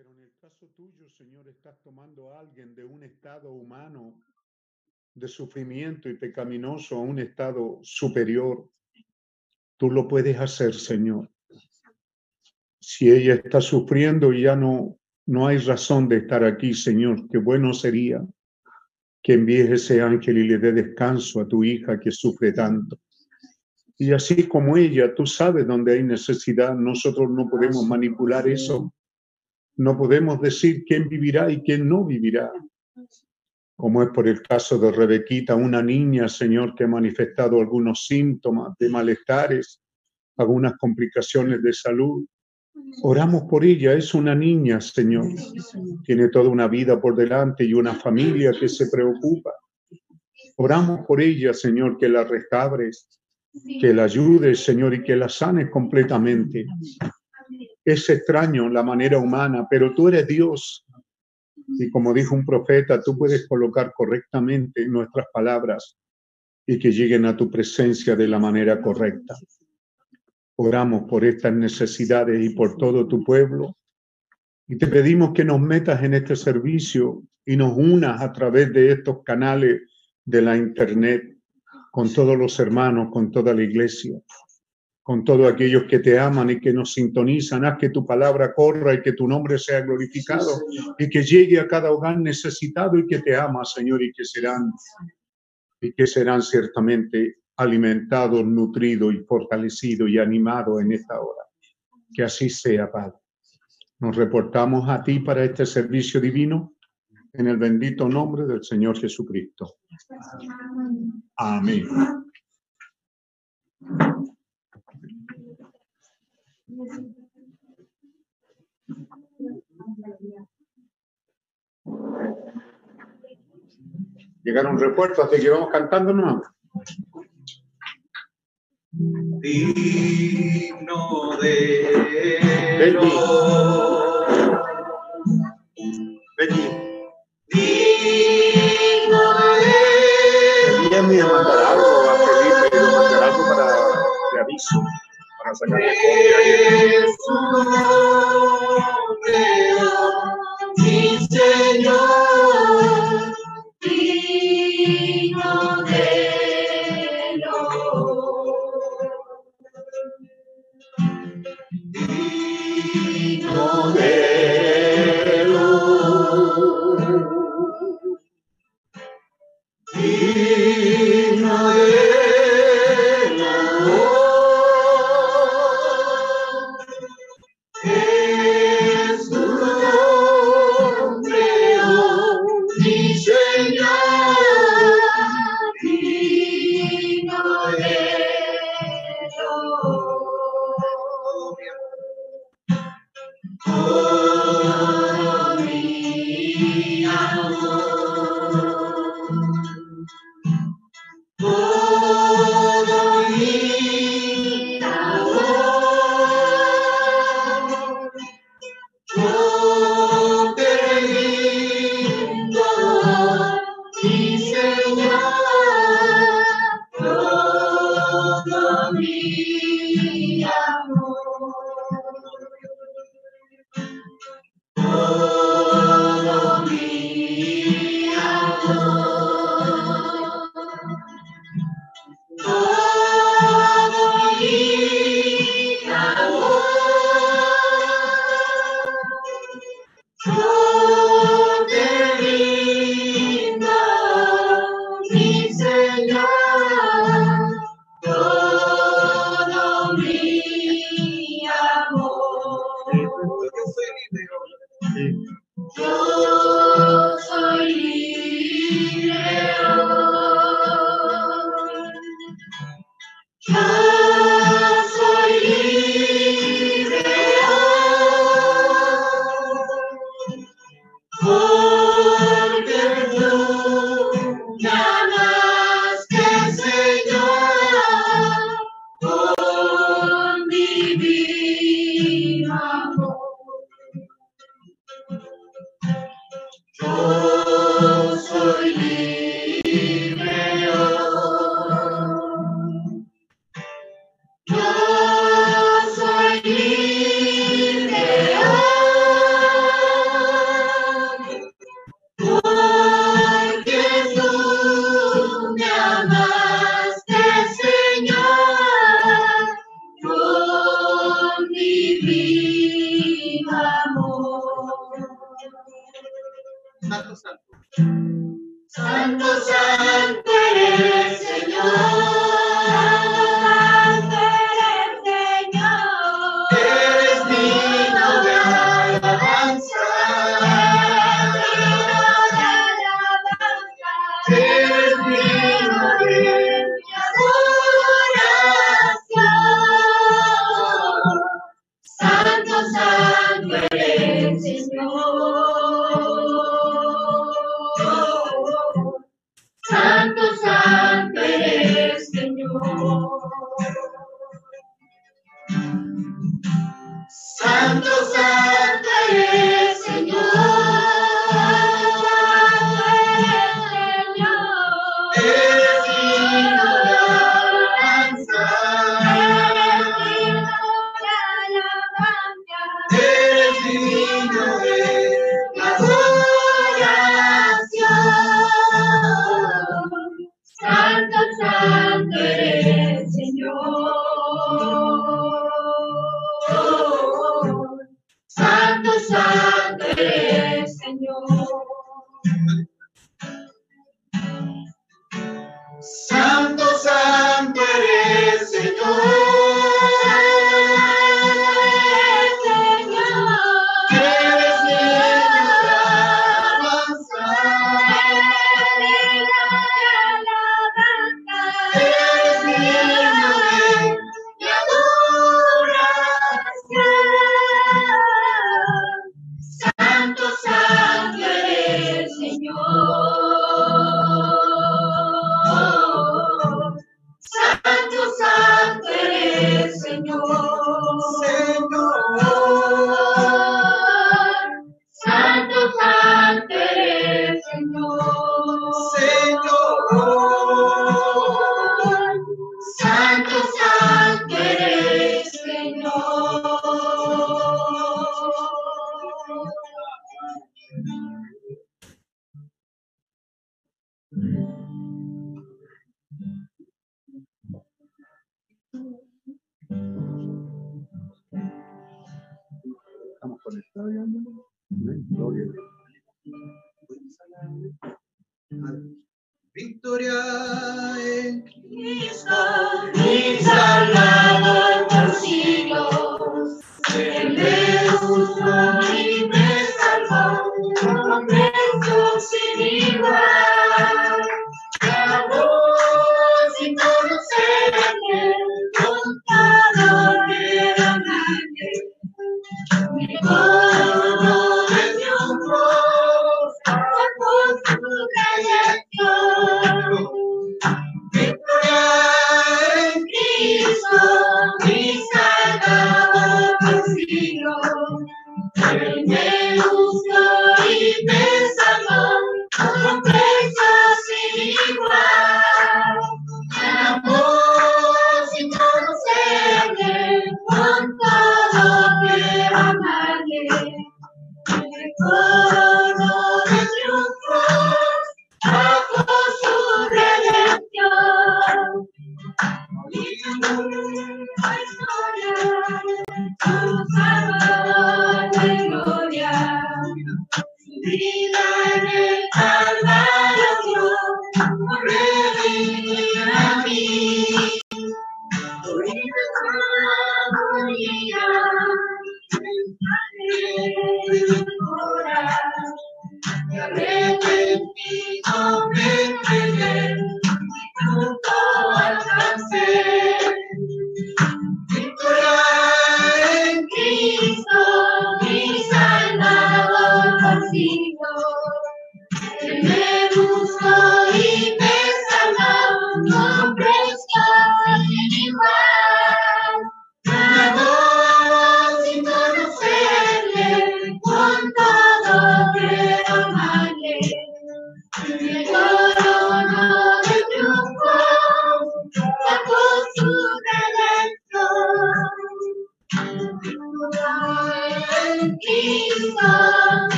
Pero en el caso tuyo, Señor, estás tomando a alguien de un estado humano de sufrimiento y pecaminoso a un estado superior. Tú lo puedes hacer, Señor. Si ella está sufriendo y ya no, no hay razón de estar aquí, Señor, qué bueno sería que envíes ese ángel y le dé descanso a tu hija que sufre tanto. Y así como ella, tú sabes dónde hay necesidad, nosotros no podemos manipular eso. No podemos decir quién vivirá y quién no vivirá. Como es por el caso de Rebequita, una niña, Señor, que ha manifestado algunos síntomas de malestares, algunas complicaciones de salud. Oramos por ella, es una niña, Señor. Tiene toda una vida por delante y una familia que se preocupa. Oramos por ella, Señor, que la restabres, que la ayudes, Señor, y que la sanes completamente. Es extraño la manera humana, pero tú eres Dios. Y como dijo un profeta, tú puedes colocar correctamente nuestras palabras y que lleguen a tu presencia de la manera correcta. Oramos por estas necesidades y por todo tu pueblo. Y te pedimos que nos metas en este servicio y nos unas a través de estos canales de la Internet con todos los hermanos, con toda la iglesia, con todos aquellos que te aman y que nos sintonizan. Haz que tu palabra corra y que tu nombre sea glorificado y que llegue a cada hogar necesitado y que te ama, Señor, y que serán y que serán ciertamente alimentado, nutrido y fortalecido y animado en esta hora. Que así sea, Padre. Nos reportamos a ti para este servicio divino en el bendito nombre del Señor Jesucristo. Amén. Llegaron refuerzos, así que vamos cantando nomás. digno de Betty. Betty, digno de a mandar algo a Felipe, mandar algo para de aviso, para copia ahí. mi Señor,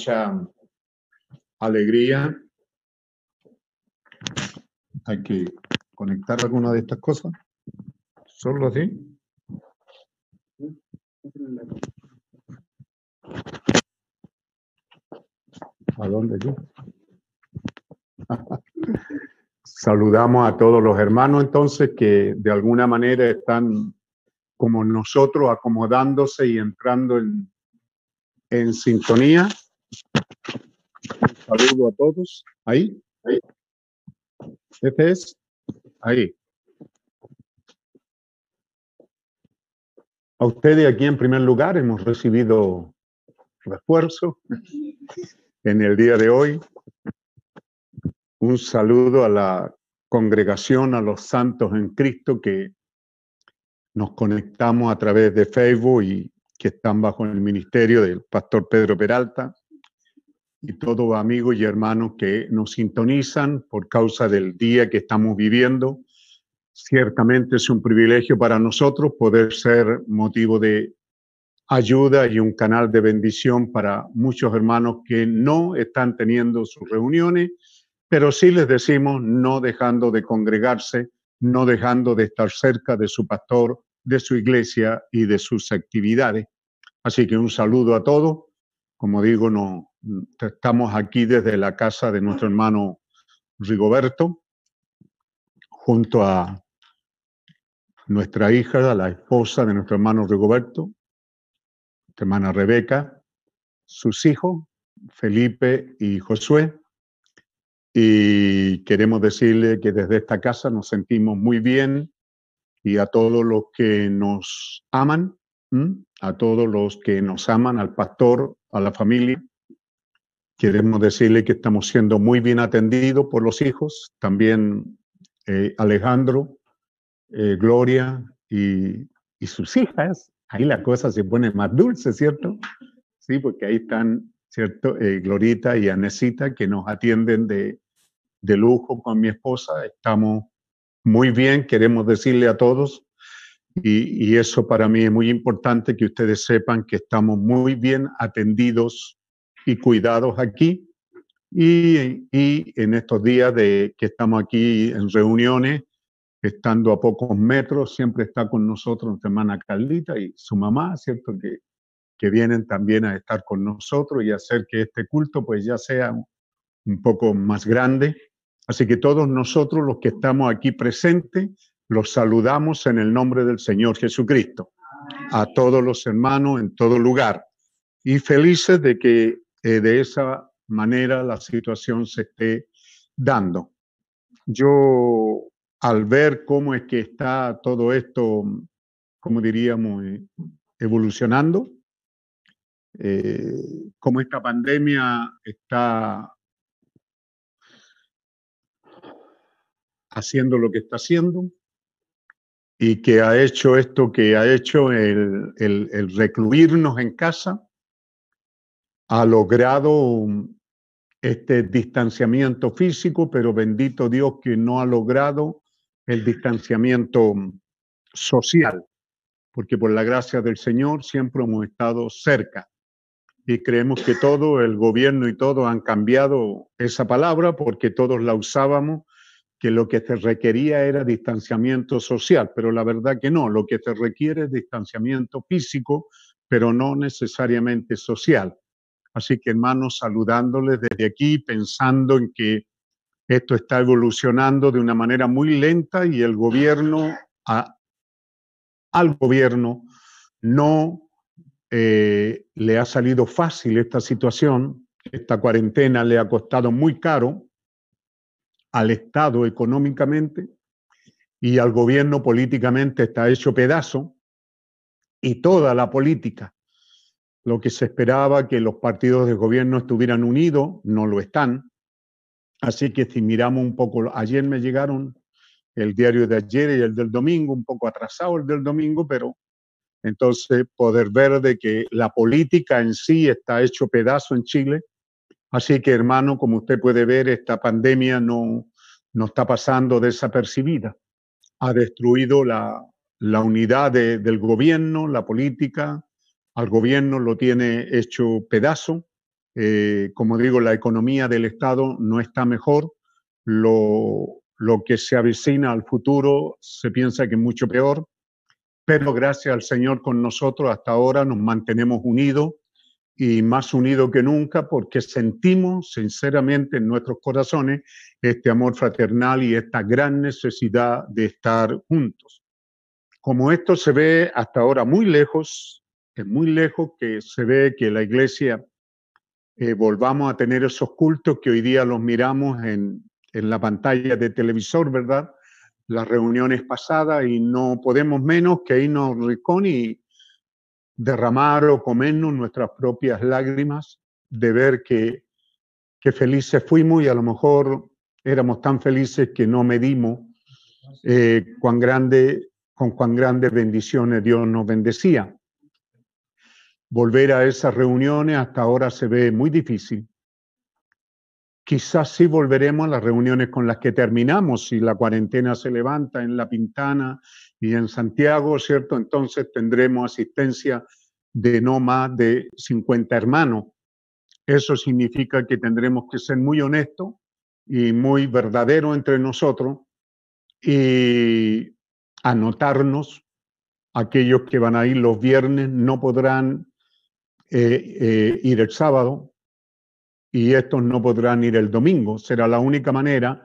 mucha alegría hay que conectar alguna de estas cosas. Solo así. ¿A dónde? Saludamos a todos los hermanos entonces que de alguna manera están como nosotros acomodándose y entrando en, en sintonía. Un saludo a todos. Ahí, ahí. Este es, ahí. A ustedes aquí en primer lugar hemos recibido refuerzo en el día de hoy. Un saludo a la congregación, a los santos en Cristo que nos conectamos a través de Facebook y que están bajo el ministerio del pastor Pedro Peralta y todos amigos y hermanos que nos sintonizan por causa del día que estamos viviendo. Ciertamente es un privilegio para nosotros poder ser motivo de ayuda y un canal de bendición para muchos hermanos que no están teniendo sus reuniones, pero sí les decimos no dejando de congregarse, no dejando de estar cerca de su pastor, de su iglesia y de sus actividades. Así que un saludo a todos. Como digo, no, estamos aquí desde la casa de nuestro hermano Rigoberto, junto a nuestra hija, la esposa de nuestro hermano Rigoberto, hermana Rebeca, sus hijos, Felipe y Josué. Y queremos decirle que desde esta casa nos sentimos muy bien y a todos los que nos aman, a todos los que nos aman, al pastor, a la familia, queremos decirle que estamos siendo muy bien atendidos por los hijos, también eh, Alejandro, eh, Gloria y, y sus hijas, ahí la cosa se pone más dulce, ¿cierto? Sí, porque ahí están, ¿cierto? Eh, Glorita y Anesita que nos atienden de, de lujo con mi esposa. Estamos muy bien, queremos decirle a todos, y, y, eso para mí es muy importante que ustedes sepan que estamos muy bien atendidos y cuidados aquí. Y, y en estos días de que estamos aquí en reuniones, estando a pocos metros, siempre está con nosotros nuestra hermana Carlita y su mamá, ¿cierto? Que, que vienen también a estar con nosotros y hacer que este culto pues ya sea un poco más grande. Así que todos nosotros los que estamos aquí presentes, los saludamos en el nombre del Señor Jesucristo, a todos los hermanos en todo lugar y felices de que eh, de esa manera la situación se esté dando. Yo al ver cómo es que está todo esto, como diríamos, eh, evolucionando, eh, cómo esta pandemia está haciendo lo que está haciendo y que ha hecho esto que ha hecho el, el, el recluirnos en casa, ha logrado este distanciamiento físico, pero bendito Dios que no ha logrado el distanciamiento social, porque por la gracia del Señor siempre hemos estado cerca. Y creemos que todo, el gobierno y todo han cambiado esa palabra porque todos la usábamos, que lo que se requería era distanciamiento social, pero la verdad que no, lo que se requiere es distanciamiento físico, pero no necesariamente social. Así que hermanos, saludándoles desde aquí, pensando en que esto está evolucionando de una manera muy lenta y el gobierno, al gobierno, no eh, le ha salido fácil esta situación. Esta cuarentena le ha costado muy caro al Estado económicamente y al gobierno políticamente está hecho pedazo y toda la política. Lo que se esperaba que los partidos de gobierno estuvieran unidos, no lo están. Así que si miramos un poco, ayer me llegaron el diario de ayer y el del domingo, un poco atrasado el del domingo, pero entonces poder ver de que la política en sí está hecho pedazo en Chile. Así que hermano, como usted puede ver, esta pandemia no, no está pasando desapercibida. Ha destruido la, la unidad de, del gobierno, la política, al gobierno lo tiene hecho pedazo. Eh, como digo, la economía del Estado no está mejor. Lo, lo que se avecina al futuro se piensa que es mucho peor, pero gracias al Señor con nosotros hasta ahora nos mantenemos unidos y más unidos que nunca porque sentimos sinceramente en nuestros corazones este amor fraternal y esta gran necesidad de estar juntos. Como esto se ve hasta ahora muy lejos, muy lejos que se ve que la iglesia eh, volvamos a tener esos cultos que hoy día los miramos en, en la pantalla de televisor, ¿verdad? Las reuniones pasadas y no podemos menos que irnos ricón y derramar o comernos nuestras propias lágrimas de ver que, que felices fuimos y a lo mejor éramos tan felices que no medimos eh, cuán grande, con cuán grandes bendiciones Dios nos bendecía. Volver a esas reuniones hasta ahora se ve muy difícil. Quizás sí volveremos a las reuniones con las que terminamos, si la cuarentena se levanta en La Pintana y en Santiago, ¿cierto? Entonces tendremos asistencia de no más de 50 hermanos. Eso significa que tendremos que ser muy honestos y muy verdaderos entre nosotros y anotarnos. Aquellos que van a ir los viernes no podrán eh, eh, ir el sábado, y estos no podrán ir el domingo. Será la única manera,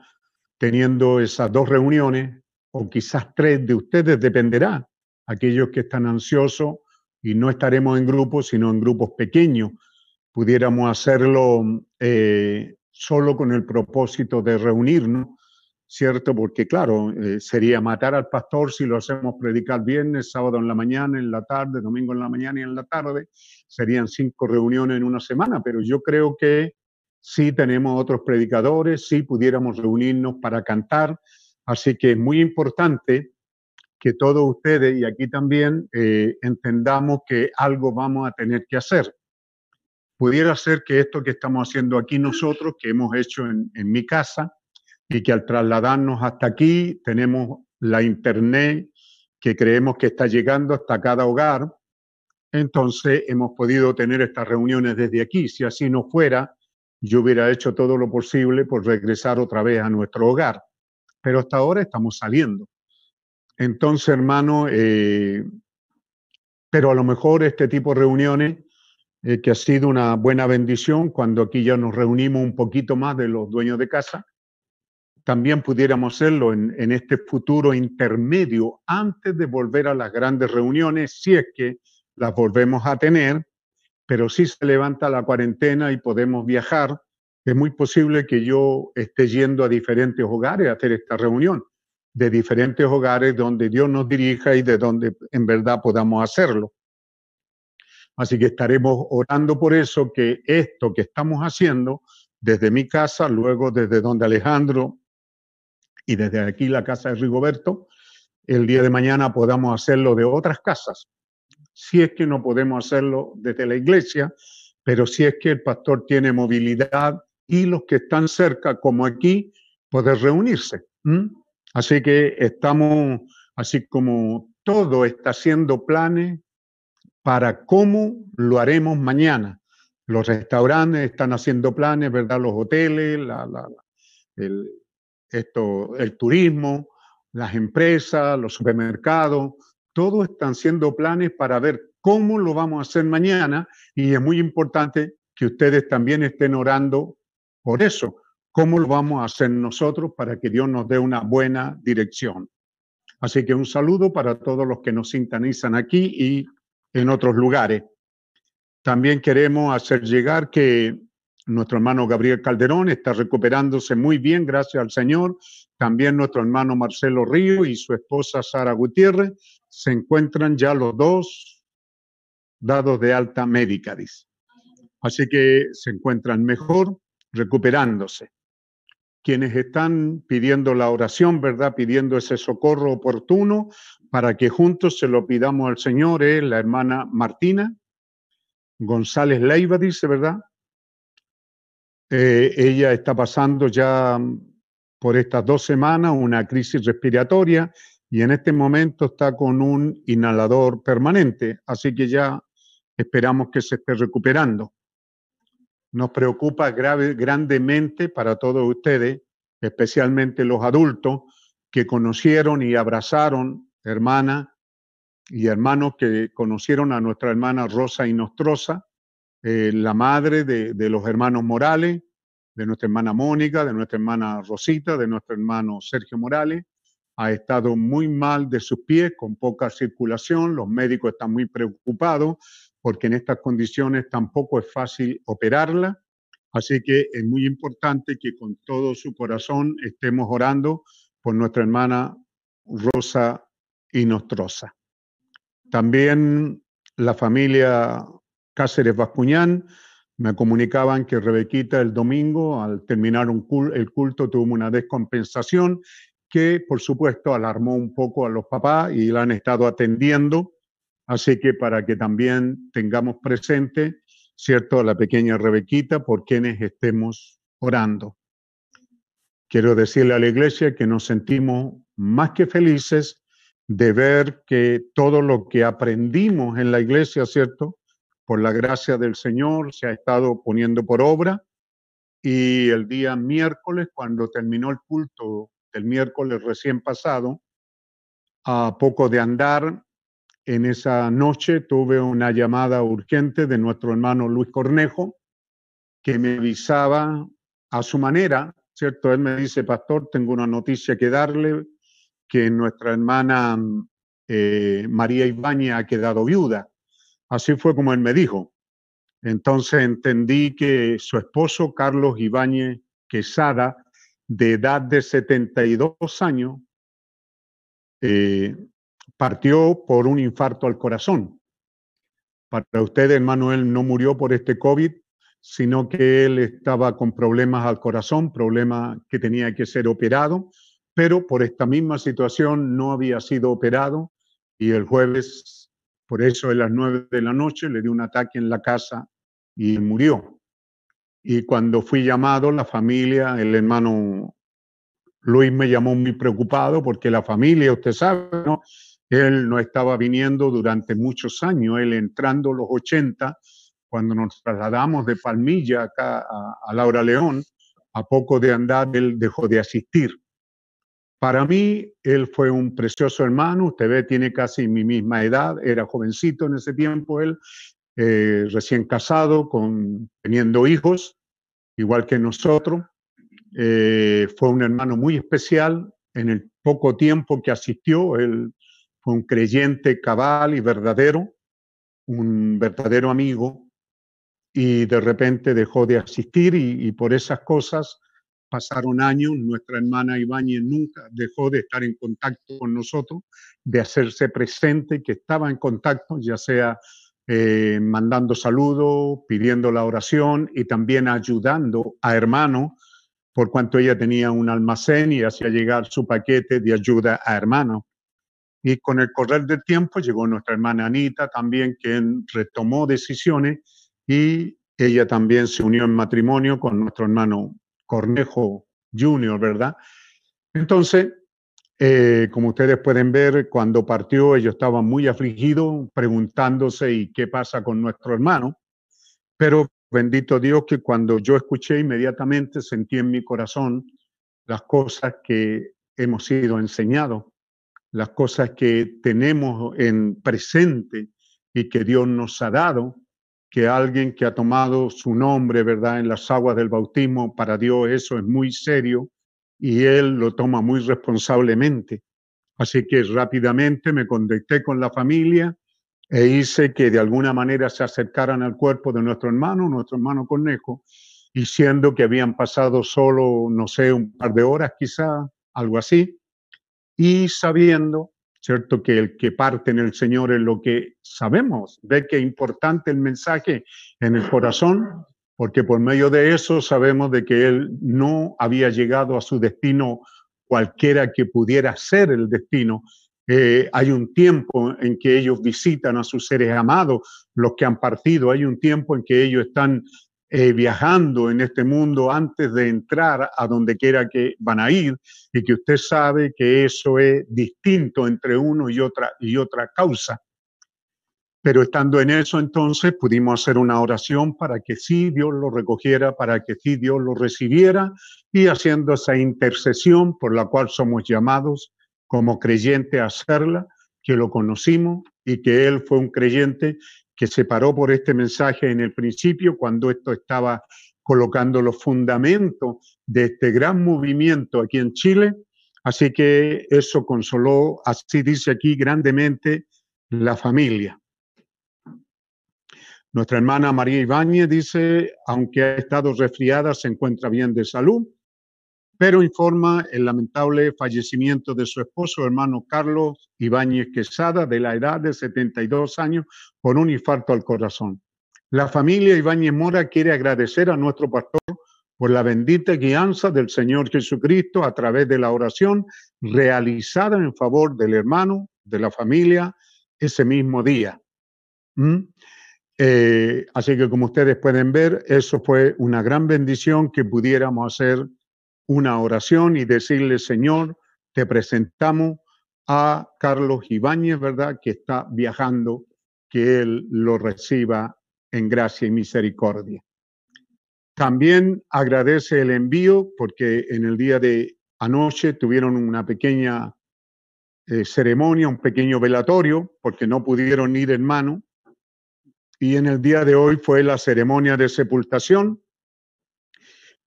teniendo esas dos reuniones, o quizás tres de ustedes, dependerá. Aquellos que están ansiosos y no estaremos en grupos, sino en grupos pequeños. Pudiéramos hacerlo eh, solo con el propósito de reunirnos, ¿cierto? Porque claro, eh, sería matar al pastor si lo hacemos predicar viernes, sábado en la mañana, en la tarde, domingo en la mañana y en la tarde. Serían cinco reuniones en una semana, pero yo creo que sí tenemos otros predicadores, sí pudiéramos reunirnos para cantar. Así que es muy importante que todos ustedes y aquí también eh, entendamos que algo vamos a tener que hacer. Pudiera ser que esto que estamos haciendo aquí nosotros, que hemos hecho en, en mi casa, y que al trasladarnos hasta aquí tenemos la internet que creemos que está llegando hasta cada hogar. Entonces hemos podido tener estas reuniones desde aquí. Si así no fuera, yo hubiera hecho todo lo posible por regresar otra vez a nuestro hogar. Pero hasta ahora estamos saliendo. Entonces, hermano, eh, pero a lo mejor este tipo de reuniones, eh, que ha sido una buena bendición, cuando aquí ya nos reunimos un poquito más de los dueños de casa, también pudiéramos hacerlo en, en, este futuro intermedio antes de volver a las grandes reuniones, si es que las volvemos a tener, pero si se levanta la cuarentena y podemos viajar, es muy posible que yo esté yendo a diferentes hogares a hacer esta reunión, de diferentes hogares donde Dios nos dirija y de donde en verdad podamos hacerlo. Así que estaremos orando por eso, que esto que estamos haciendo desde mi casa, luego desde donde Alejandro y desde aquí la casa de Rigoberto, el día de mañana podamos hacerlo de otras casas. Si es que no podemos hacerlo desde la iglesia, pero si es que el pastor tiene movilidad y los que están cerca, como aquí, poder reunirse. Así que estamos, así como todo está haciendo planes para cómo lo haremos mañana. Los restaurantes están haciendo planes, ¿verdad? Los hoteles, la, la, el, esto, el turismo, las empresas, los supermercados, todos están haciendo planes para ver cómo lo vamos a hacer mañana y es muy importante que ustedes también estén orando por eso, cómo lo vamos a hacer nosotros para que Dios nos dé una buena dirección. Así que un saludo para todos los que nos sintonizan aquí y en otros lugares. También queremos hacer llegar que nuestro hermano Gabriel Calderón está recuperándose muy bien, gracias al Señor. También nuestro hermano Marcelo Río y su esposa Sara Gutiérrez se encuentran ya los dos dados de alta médica, dice. Así que se encuentran mejor, recuperándose. Quienes están pidiendo la oración, ¿verdad? Pidiendo ese socorro oportuno para que juntos se lo pidamos al Señor, es la hermana Martina González Leiva, dice, ¿verdad? Eh, ella está pasando ya mm, por estas dos semanas una crisis respiratoria y en este momento está con un inhalador permanente, así que ya esperamos que se esté recuperando. Nos preocupa grandemente para todos ustedes, especialmente los adultos que conocieron y abrazaron hermana y hermanos que conocieron a nuestra hermana Rosa Inostrosa, eh, la madre de, de los hermanos Morales, de nuestra hermana Mónica, de nuestra hermana Rosita, de nuestro hermano Sergio Morales. Ha estado muy mal de sus pies, con poca circulación. Los médicos están muy preocupados porque en estas condiciones tampoco es fácil operarla. Así que es muy importante que con todo su corazón estemos orando por nuestra hermana Rosa Inostrosa. También la familia Cáceres Bascuñán me comunicaban que Rebequita el domingo, al terminar el culto, tuvo una descompensación que, por supuesto, alarmó un poco a los papás y la han estado atendiendo. Así que para que también tengamos presente, ¿cierto?, a la pequeña Rebequita por quienes estemos orando. Quiero decirle a la iglesia que nos sentimos más que felices de ver que todo lo que aprendimos en la iglesia, ¿cierto? Por la gracia del Señor se ha estado poniendo por obra. Y el día miércoles, cuando terminó el culto del miércoles recién pasado, a poco de andar, en esa noche tuve una llamada urgente de nuestro hermano Luis Cornejo, que me avisaba a su manera, ¿cierto? Él me dice, pastor, tengo una noticia que darle, que nuestra hermana eh, María Ibáñez ha quedado viuda. Así fue como él me dijo. Entonces entendí que su esposo, Carlos Ibáñez Quesada, de edad de 72 años, eh, partió por un infarto al corazón. Para ustedes, Manuel no murió por este COVID, sino que él estaba con problemas al corazón, problemas que tenía que ser operado pero por esta misma situación no había sido operado y el jueves, por eso a las nueve de la noche, le dio un ataque en la casa y murió. Y cuando fui llamado, la familia, el hermano Luis me llamó muy preocupado porque la familia, usted sabe. Él no estaba viniendo durante muchos años, él entrando los 80, cuando nos trasladamos de Palmilla acá a Laura León, a poco de andar, él dejó de asistir. Para mí, él fue un precioso hermano. Usted ve, tiene casi mi misma edad. Era jovencito en ese tiempo, él, eh, recién casado, con, teniendo hijos, igual que nosotros. Eh, fue un hermano muy especial. En el poco tiempo que asistió, él fue un creyente cabal y verdadero, un verdadero amigo. Y de repente dejó de asistir y, y por esas cosas Pasaron años, nuestra hermana Ibáñez nunca dejó de estar en contacto con nosotros, de hacerse presente, que estaba en contacto, ya sea eh, mandando saludos, pidiendo la oración y también ayudando a hermanos, por cuanto ella tenía un almacén y hacía llegar su paquete de ayuda a hermanos. Y con el correr del tiempo llegó nuestra hermana Anita también, quien retomó decisiones y ella también se unió en matrimonio con nuestro hermano Cornejo Junior, ¿verdad? Entonces, eh, como ustedes pueden ver, cuando partió ellos estaban muy afligidos, preguntándose ¿y qué pasa con nuestro hermano? Pero bendito Dios que cuando yo escuché inmediatamente sentí en mi corazón las cosas que hemos sido enseñados, las cosas que tenemos en presente y que Dios nos ha dado que alguien que ha tomado su nombre, ¿verdad?, en las aguas del bautismo, para Dios eso es muy serio y Él lo toma muy responsablemente. Así que rápidamente me conecté con la familia e hice que de alguna manera se acercaran al cuerpo de nuestro hermano, nuestro hermano Conejo, y siendo que habían pasado solo, no sé, un par de horas quizá, algo así, y sabiendo ¿cierto? Que el que parte en el Señor es lo que sabemos. Ve que es importante el mensaje en el corazón, porque por medio de eso sabemos de que Él no había llegado a su destino cualquiera que pudiera ser el destino. Eh, hay un tiempo en que ellos visitan a sus seres amados, los que han partido. Hay un tiempo en que ellos están eh, viajando en este mundo antes de entrar a donde quiera que van a ir y que usted sabe que eso es distinto entre uno y otra, y otra causa. Pero estando en eso, entonces pudimos hacer una oración para que sí Dios lo recogiera, para que sí Dios lo recibiera y haciendo esa intercesión por la cual somos llamados como creyente a hacerla, que lo conocimos y que él fue un creyente que se paró por este mensaje en el principio cuando esto estaba colocando los fundamentos de este gran movimiento aquí en Chile. Así que eso consoló, así dice aquí, grandemente la familia. Nuestra hermana María Ibáñez dice, aunque ha estado resfriada, se encuentra bien de salud, pero informa el lamentable fallecimiento de su esposo, hermano Carlos Ibáñez Quesada, de la edad de 72 años, por un infarto al corazón. La familia Ibáñez Mora quiere agradecer a nuestro pastor por la bendita guianza del Señor Jesucristo a través de la oración realizada en favor del hermano, de la familia, ese mismo día. ¿Mm? Eh, así que como ustedes pueden ver, eso fue una gran bendición que pudiéramos hacer una oración y decirle, Señor, te presentamos a Carlos Ibáñez, ¿verdad? Que está viajando, que Él lo reciba en gracia y misericordia. También agradece el envío porque en el día de anoche tuvieron una pequeña eh, ceremonia, un pequeño velatorio, porque no pudieron ir en mano y en el día de hoy fue la ceremonia de sepultación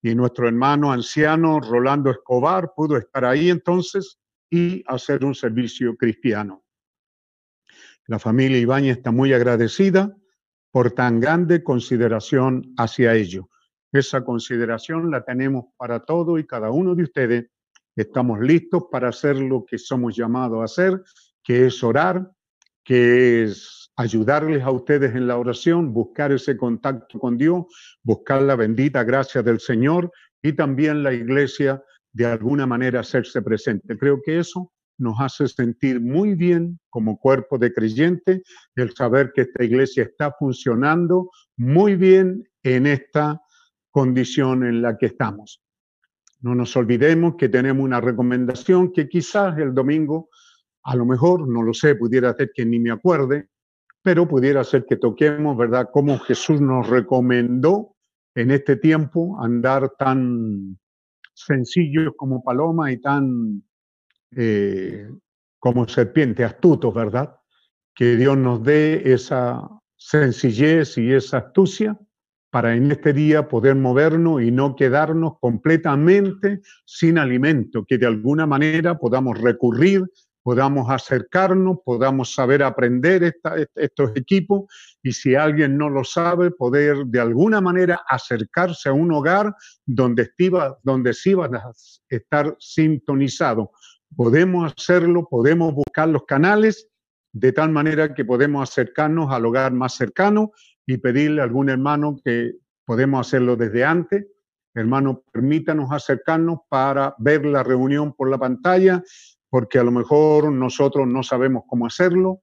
y nuestro hermano anciano Rolando Escobar pudo estar ahí entonces y hacer un servicio cristiano. La familia Ibañez está muy agradecida por tan grande consideración hacia ello. Esa consideración la tenemos para todo y cada uno de ustedes. Estamos listos para hacer lo que somos llamados a hacer, que es orar, que es ayudarles a ustedes en la oración, buscar ese contacto con Dios, buscar la bendita gracia del Señor y también la iglesia de alguna manera hacerse presente. Creo que eso nos hace sentir muy bien como cuerpo de creyente el saber que esta iglesia está funcionando muy bien en esta condición en la que estamos. No nos olvidemos que tenemos una recomendación que quizás el domingo, a lo mejor, no lo sé, pudiera ser que ni me acuerde, pero pudiera ser que toquemos, ¿verdad?, cómo Jesús nos recomendó en este tiempo andar tan sencillos como paloma y tan eh, como serpiente, astutos, ¿verdad? Que Dios nos dé esa sencillez y esa astucia para en este día poder movernos y no quedarnos completamente sin alimento, que de alguna manera podamos recurrir podamos acercarnos, podamos saber aprender estos equipos y si alguien no lo sabe, poder de alguna manera acercarse a un hogar donde, estiva, donde sí va a estar sintonizado. Podemos hacerlo, podemos buscar los canales de tal manera que podemos acercarnos al hogar más cercano y pedirle a algún hermano que podemos hacerlo desde antes. Hermano, permítanos acercarnos para ver la reunión por la pantalla porque a lo mejor nosotros no sabemos cómo hacerlo.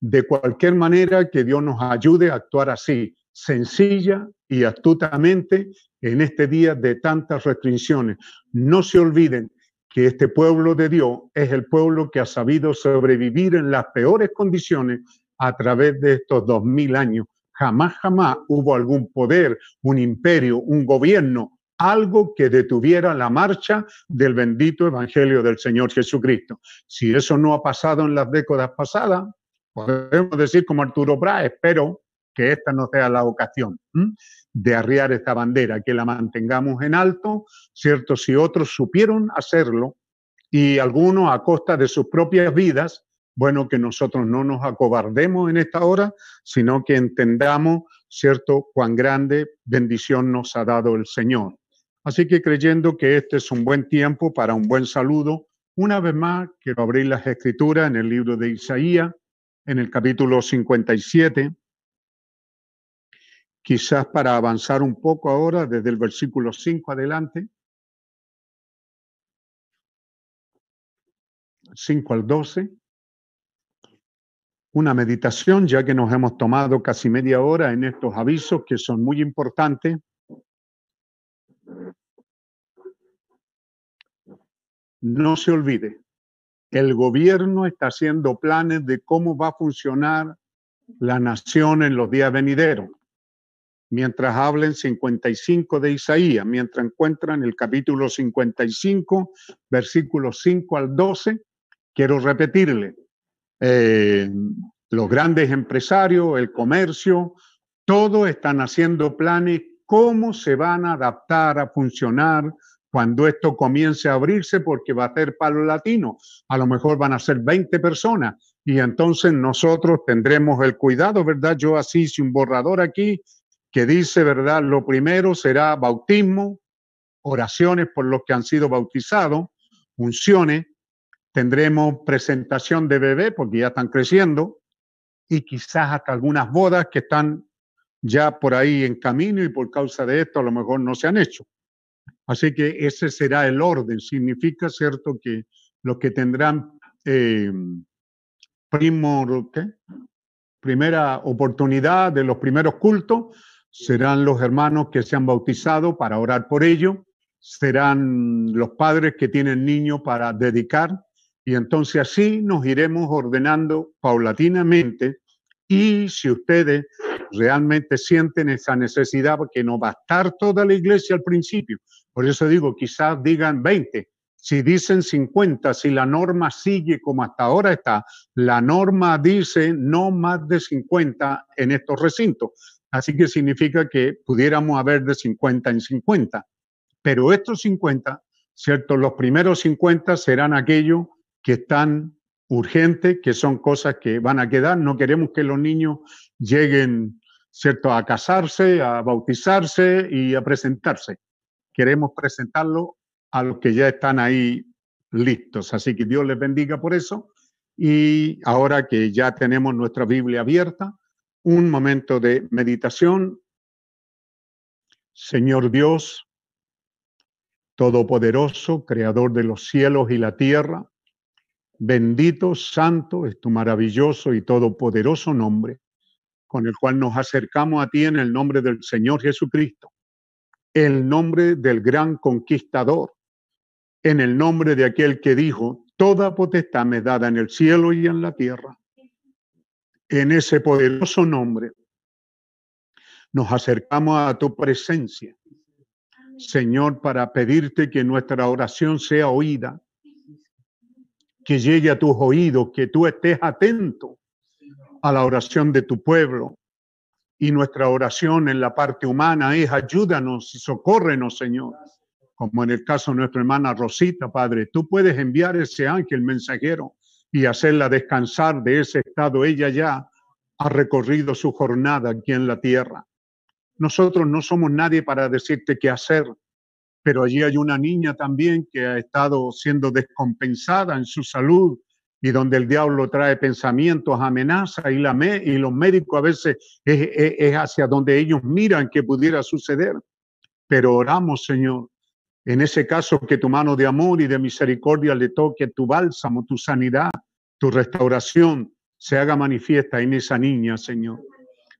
De cualquier manera, que Dios nos ayude a actuar así, sencilla y astutamente en este día de tantas restricciones. No se olviden que este pueblo de Dios es el pueblo que ha sabido sobrevivir en las peores condiciones a través de estos dos mil años. Jamás, jamás hubo algún poder, un imperio, un gobierno algo que detuviera la marcha del bendito Evangelio del Señor Jesucristo. Si eso no ha pasado en las décadas pasadas, podemos decir como Arturo Prat, espero que esta no sea la ocasión de arriar esta bandera, que la mantengamos en alto, ¿cierto? Si otros supieron hacerlo y algunos a costa de sus propias vidas, bueno, que nosotros no nos acobardemos en esta hora, sino que entendamos, ¿cierto?, cuán grande bendición nos ha dado el Señor. Así que creyendo que este es un buen tiempo para un buen saludo, una vez más quiero abrir las escrituras en el libro de Isaías, en el capítulo 57, quizás para avanzar un poco ahora desde el versículo 5 adelante. 5 al 12. Una meditación, ya que nos hemos tomado casi media hora en estos avisos que son muy importantes no se olvide, el gobierno está haciendo planes de cómo va a funcionar la nación en los días venideros. Mientras hablen 55 de Isaías, mientras encuentran el capítulo 55, versículos 5 al 12, quiero repetirle, eh, los grandes empresarios, el comercio, todos están haciendo planes cómo se van a adaptar a funcionar cuando esto comience a abrirse porque va a ser palo latino. A lo mejor van a ser 20 personas y entonces nosotros tendremos el cuidado, ¿verdad? Yo así hice un borrador aquí que dice, ¿verdad? Lo primero será bautismo, oraciones por los que han sido bautizados, unciones, tendremos presentación de bebé porque ya están creciendo y quizás hasta algunas bodas que están ya por ahí en camino y por causa de esto a lo mejor no se han hecho. Así que ese será el orden. Significa, ¿cierto?, que los que tendrán eh, primera oportunidad de los primeros cultos serán los hermanos que se han bautizado para orar por ellos, serán los padres que tienen niños para dedicar, y entonces así nos iremos ordenando paulatinamente. Y si ustedes realmente sienten esa necesidad, porque no va a estar toda la iglesia al principio. Por eso digo, quizás digan 20. Si dicen 50, si la norma sigue como hasta ahora está, la norma dice no más de 50 en estos recintos. Así que significa que pudiéramos haber de 50 en 50. Pero estos 50, ¿cierto? Los primeros 50 serán aquellos que están urgentes, que son cosas que van a quedar. No queremos que los niños lleguen, ¿cierto?, a casarse, a bautizarse y a presentarse. Queremos presentarlo a los que ya están ahí listos. Así que Dios les bendiga por eso. Y ahora que ya tenemos nuestra Biblia abierta, un momento de meditación. Señor Dios, Todopoderoso, Creador de los cielos y la tierra, bendito, santo es tu maravilloso y todopoderoso nombre con el cual nos acercamos a ti en el nombre del Señor Jesucristo, el nombre del gran conquistador, en el nombre de aquel que dijo, toda potestad me dada en el cielo y en la tierra. En ese poderoso nombre nos acercamos a tu presencia, Señor, para pedirte que nuestra oración sea oída, que llegue a tus oídos, que tú estés atento a la oración de tu pueblo. Y nuestra oración en la parte humana es ayúdanos y socórrenos, Señor. Como en el caso de nuestra hermana Rosita, Padre, tú puedes enviar ese ángel mensajero y hacerla descansar de ese estado. Ella ya ha recorrido su jornada aquí en la tierra. Nosotros no somos nadie para decirte qué hacer, pero allí hay una niña también que ha estado siendo descompensada en su salud y donde el diablo trae pensamientos, amenazas y, la y los médicos a veces es, hacia donde ellos miran que pudiera suceder. Pero oramos, Señor, en ese caso que tu mano de amor y de misericordia le toque tu bálsamo, tu sanidad, tu restauración se haga manifiesta en esa niña, Señor.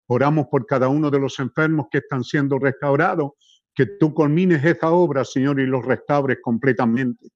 Oramos por cada uno de los enfermos que están siendo restaurados, que tú culmines esa obra, Señor, y los restaures completamente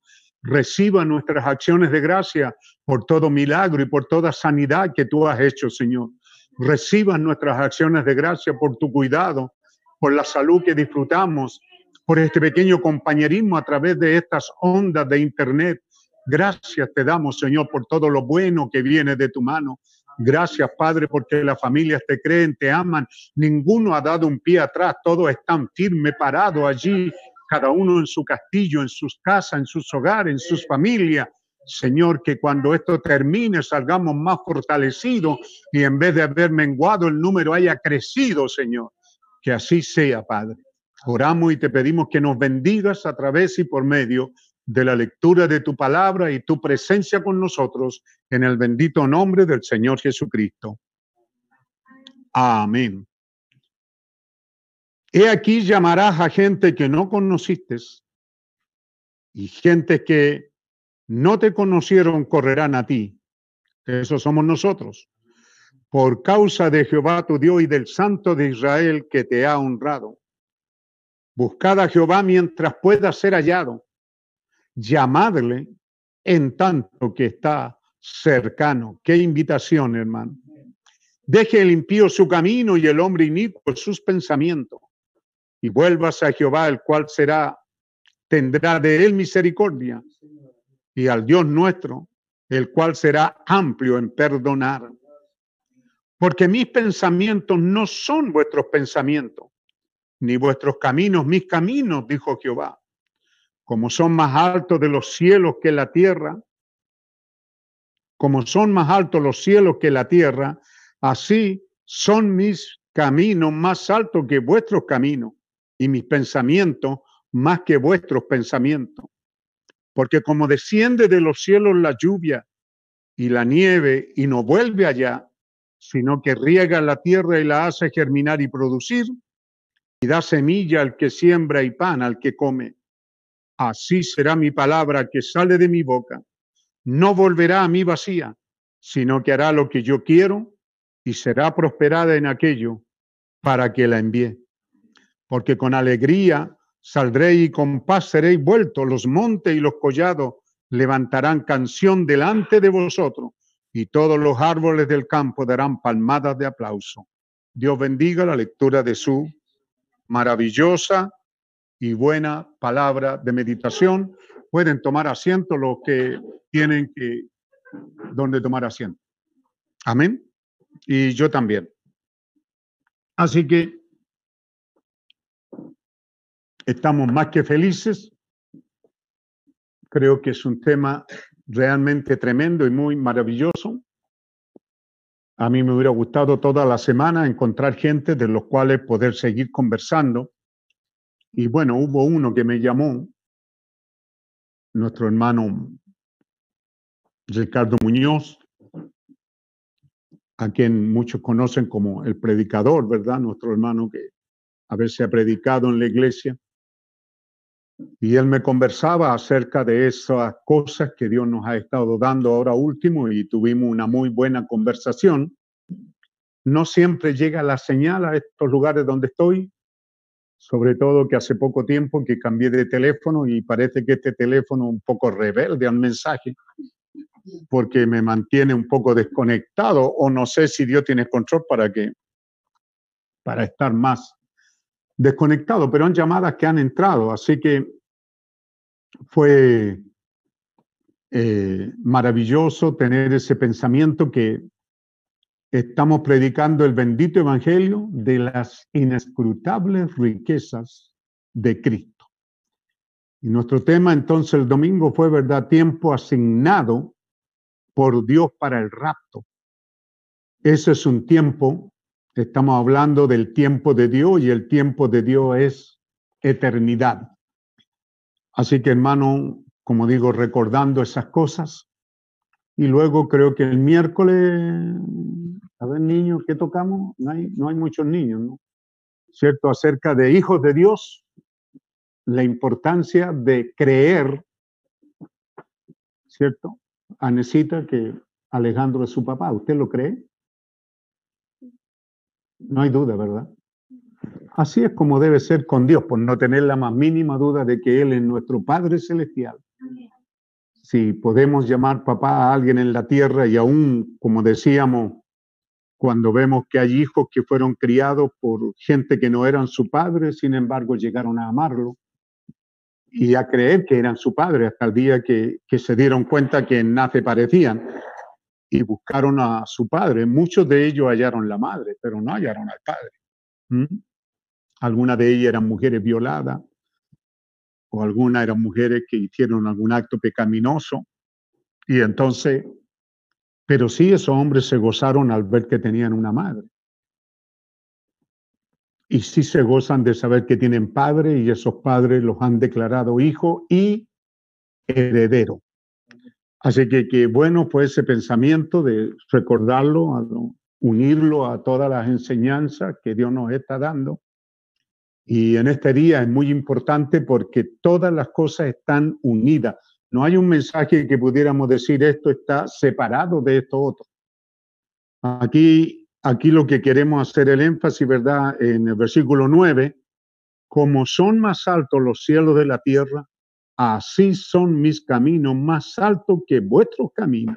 reciba nuestras acciones de gracia por todo milagro y por toda sanidad que tú has hecho, Señor. Reciba nuestras acciones de gracia por tu cuidado, por la salud que disfrutamos, por este pequeño compañerismo a través de estas ondas de Internet. Gracias te damos, Señor, por todo lo bueno que viene de tu mano. Gracias, Padre, porque las familias te creen, te aman. Ninguno ha dado un pie atrás, todos están firmes, parados allí cada uno en su castillo, en sus casas, en sus hogares, en sus familias. Señor, que cuando esto termine salgamos más fortalecidos y en vez de haber menguado el número haya crecido, Señor. Que así sea, Padre. Oramos y te pedimos que nos bendigas a través y por medio de la lectura de tu palabra y tu presencia con nosotros en el bendito nombre del Señor Jesucristo. Amén. He aquí llamarás a gente que no conociste y gente que no te conocieron correrán a ti. Eso somos nosotros. Por causa de Jehová tu Dios y del Santo de Israel que te ha honrado. Buscad a Jehová mientras pueda ser hallado. Llamadle en tanto que está cercano. Qué invitación, hermano Deje el impío su camino y el hombre inicuo sus pensamientos. Y vuelvas a Jehová, el cual será, tendrá de él misericordia. Y al Dios nuestro, el cual será amplio en perdonar. Porque mis pensamientos no son vuestros pensamientos, ni vuestros caminos mis caminos, dijo Jehová. Como son más altos de los cielos que la tierra, como son más altos los cielos que la tierra, así son mis caminos más altos que vuestros caminos y mis pensamientos más que vuestros pensamientos. Porque como desciende de los cielos la lluvia y la nieve y no vuelve allá, sino que riega la tierra y la hace germinar y producir, y da semilla al que siembra y pan al que come. Así será mi palabra que sale de mi boca no volverá a mí vacía, sino que hará lo que yo quiero y será prosperada en aquello para que la envíe. Porque con alegría saldré y con paz seréis vueltos, los montes y los collados levantarán canción delante de vosotros y todos los árboles del campo darán palmadas de aplauso. Dios bendiga la lectura de su maravillosa y buena palabra de meditación. Pueden tomar asiento los que tienen que donde tomar asiento. Amén. Y yo también. Así que estamos más que felices. Creo que es un tema realmente tremendo y muy maravilloso. A mí me hubiera gustado toda la semana encontrar gente de los cuales poder seguir conversando. Y bueno, hubo uno que me llamó, nuestro hermano Ricardo Muñoz, a quien muchos conocen como el predicador, ¿verdad? Nuestro hermano que a veces ha predicado en la iglesia. Y él me conversaba acerca de esas cosas que Dios nos ha estado dando ahora último y tuvimos una muy buena conversación. No siempre llega la señal a estos lugares donde estoy, sobre todo que hace poco tiempo que cambié de teléfono y parece que este teléfono un poco rebelde al mensaje porque me mantiene un poco desconectado o no sé si Dios tiene control para que para estar más desconectado, pero han llamadas que han entrado, así que fue eh, maravilloso tener ese pensamiento que estamos predicando el bendito evangelio de las inescrutables riquezas de Cristo. Y nuestro tema entonces el domingo fue, ¿verdad?, tiempo asignado por Dios para el rapto. Ese es un tiempo, estamos hablando del tiempo de Dios y el tiempo de Dios es eternidad. Así que hermano, como digo, recordando esas cosas. Y luego creo que el miércoles, a ver niños, ¿qué tocamos? No hay, no hay muchos niños, ¿no? ¿Cierto? Acerca de hijos de Dios, la importancia de creer, ¿cierto? Anesita que Alejandro es su papá. ¿Usted lo cree? No hay duda, ¿verdad? Así es como debe ser con Dios, por no tener la más mínima duda de que Él es nuestro Padre Celestial. Si podemos llamar papá a alguien en la tierra y aún, como decíamos, cuando vemos que hay hijos que fueron criados por gente que no eran su padre, sin embargo llegaron a amarlo, y a creer que eran su padre hasta el día que, se dieron cuenta que en nace parecían y buscaron a su padre. Muchos de ellos hallaron la madre, pero no hallaron al padre. ¿Mm? Algunas de ellas eran mujeres violadas o algunas eran mujeres que hicieron algún acto pecaminoso. Y entonces, pero sí esos hombres se gozaron al ver que tenían una madre y sí se gozan de saber que tienen padre y esos padres los han declarado hijo y heredero. Así que qué bueno fue ese pensamiento de recordarlo, unirlo a todas las enseñanzas que Dios nos está dando. Y en este día es muy importante porque todas las cosas están unidas. No hay un mensaje que pudiéramos decir esto está separado de esto otro. Aquí aquí lo que queremos hacer el énfasis, ¿verdad? En el versículo 9, como son más altos los cielos de la tierra, así son mis caminos más altos que vuestros caminos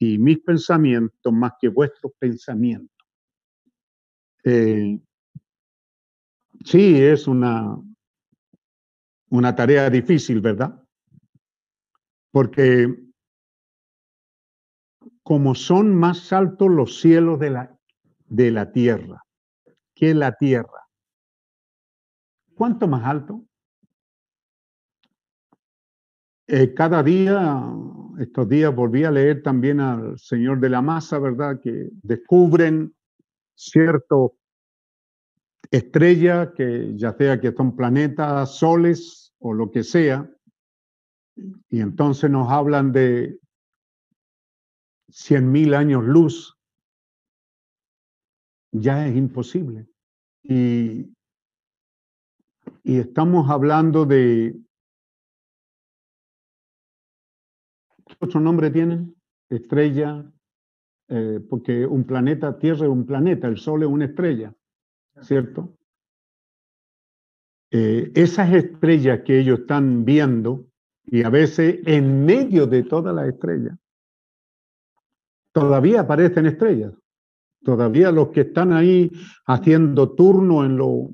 y mis pensamientos más que vuestros pensamientos. Eh, sí, es una, una tarea difícil, ¿verdad? Porque como son más altos los cielos de la, de la tierra que la tierra. ¿Cuánto más alto? Eh, cada día, estos días volví a leer también al Señor de la Masa, ¿verdad? Que descubren cierto estrella, que ya sea que son planetas, soles o lo que sea, y entonces nos hablan de cien mil años luz, ya es imposible. Y, y estamos hablando de... ¿Qué otro nombre tienen? Estrella, eh, porque un planeta, Tierra es un planeta, el Sol es una estrella, ¿cierto? Eh, esas estrellas que ellos están viendo, y a veces en medio de todas las estrellas, todavía aparecen estrellas. Todavía los que están ahí haciendo turno en, lo,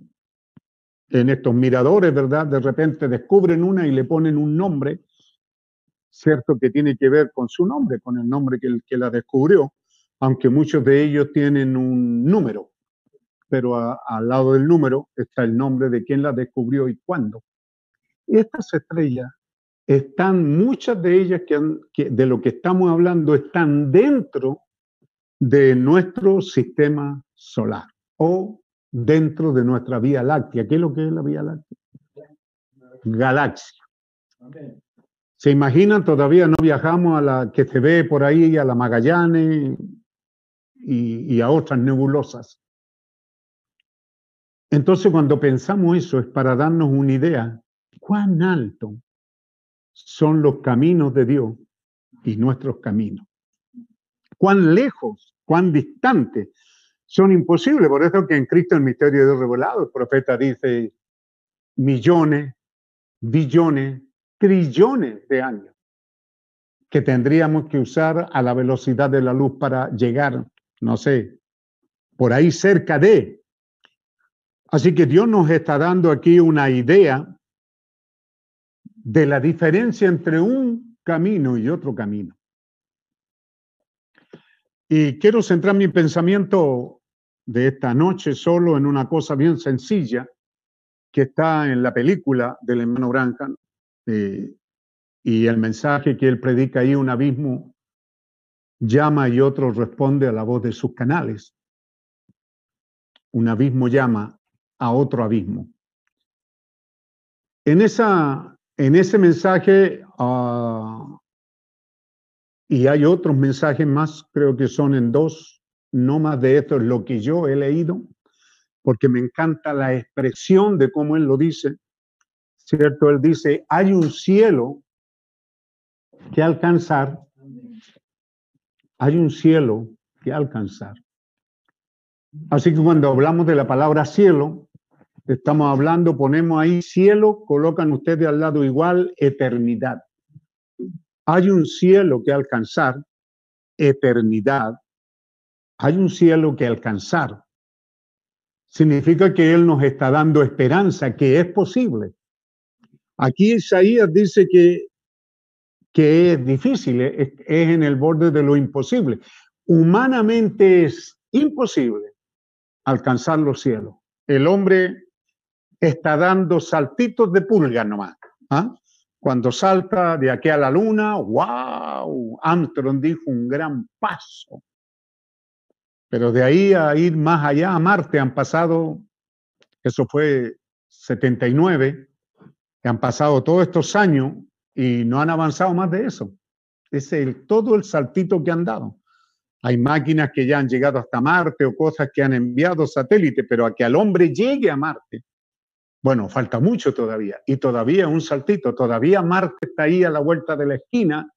en estos miradores, ¿verdad? De repente descubren una y le ponen un nombre, cierto que tiene que ver con su nombre, con el nombre que, que la descubrió, aunque muchos de ellos tienen un número, pero al lado del número está el nombre de quién la descubrió y cuándo. Estas estrellas están, muchas de ellas que, de lo que estamos hablando están dentro de nuestro sistema solar o dentro de nuestra Vía Láctea. ¿Qué es lo que es la Vía Láctea? Galaxia. ¿Se imaginan? Todavía no viajamos a la que se ve por ahí, a la Magallanes y, y a otras nebulosas. Entonces, cuando pensamos eso, es para darnos una idea cuán alto son los caminos de Dios y nuestros caminos. Cuán lejos cuán distantes son imposibles. Por eso que en Cristo el misterio de Dios revelado, el profeta dice millones, billones, trillones de años que tendríamos que usar a la velocidad de la luz para llegar, no sé, por ahí cerca de. Así que Dios nos está dando aquí una idea de la diferencia entre un camino y otro camino. Y quiero centrar mi pensamiento de esta noche solo en una cosa bien sencilla que está en la película del hermano Brancan eh, y el mensaje que él predica ahí, un abismo llama y otro responde a la voz de sus canales. Un abismo llama a otro abismo. En, esa, en ese mensaje uh, y hay otros mensajes más, creo que son en dos, no más de esto es lo que yo he leído, porque me encanta la expresión de cómo él lo dice. ¿Cierto? Él dice, hay un cielo que alcanzar, hay un cielo que alcanzar. Así que cuando hablamos de la palabra cielo, estamos hablando, ponemos ahí cielo, colocan ustedes al lado igual eternidad. Hay un cielo que alcanzar, eternidad. Hay un cielo que alcanzar. Significa que Él nos está dando esperanza, que es posible. Aquí Isaías dice que, que es difícil, es, es en el borde de lo imposible. Humanamente es imposible alcanzar los cielos. El hombre está dando saltitos de pulga nomás. ¿ah? Cuando salta de aquí a la luna, wow, Armstrong dijo un gran paso. Pero de ahí a ir más allá a Marte han pasado, eso fue 79, que han pasado todos estos años y no han avanzado más de eso. Es el, todo el saltito que han dado. Hay máquinas que ya han llegado hasta Marte o cosas que han enviado satélites, pero a que al hombre llegue a Marte bueno, falta mucho todavía y todavía un saltito, todavía Marte está ahí a la vuelta de la esquina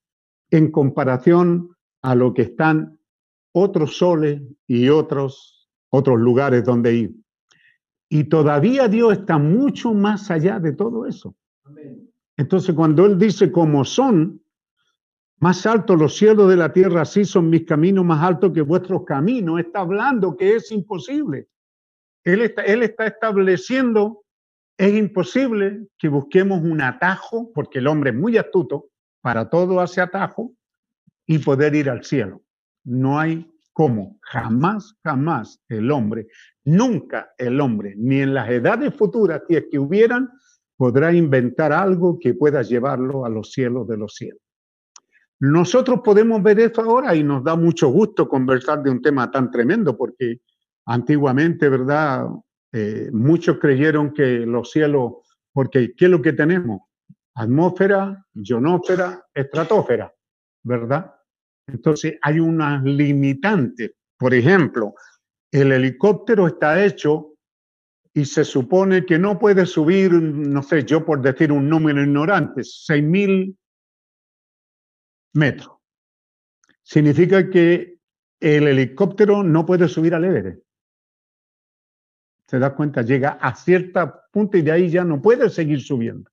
en comparación a lo que están otros soles y otros, otros lugares donde ir. Y todavía Dios está mucho más allá de todo eso. Entonces, cuando Él dice, como son más altos los cielos de la tierra, así son mis caminos más altos que vuestros caminos, está hablando que es imposible él está, él está estableciendo, es imposible que busquemos un atajo, porque el hombre es muy astuto, para todo hace atajo, y poder ir al cielo. No hay cómo, jamás, jamás el hombre, nunca el hombre, ni en las edades futuras, si es que hubieran, podrá inventar algo que pueda llevarlo a los cielos de los cielos. Nosotros podemos ver esto ahora y nos da mucho gusto conversar de un tema tan tremendo porque antiguamente, ¿verdad? Eh, muchos creyeron que los cielos, porque ¿qué es lo que tenemos? Atmósfera, ionósfera, estratosfera, ¿verdad? Entonces hay unas limitantes. Por ejemplo, el helicóptero está hecho y se supone que no puede subir, no sé, yo por decir un número ignorante, 6.000 metros. Significa que el helicóptero no puede subir al Everest. Se da cuenta, llega a cierta punto y de ahí ya no puede seguir subiendo.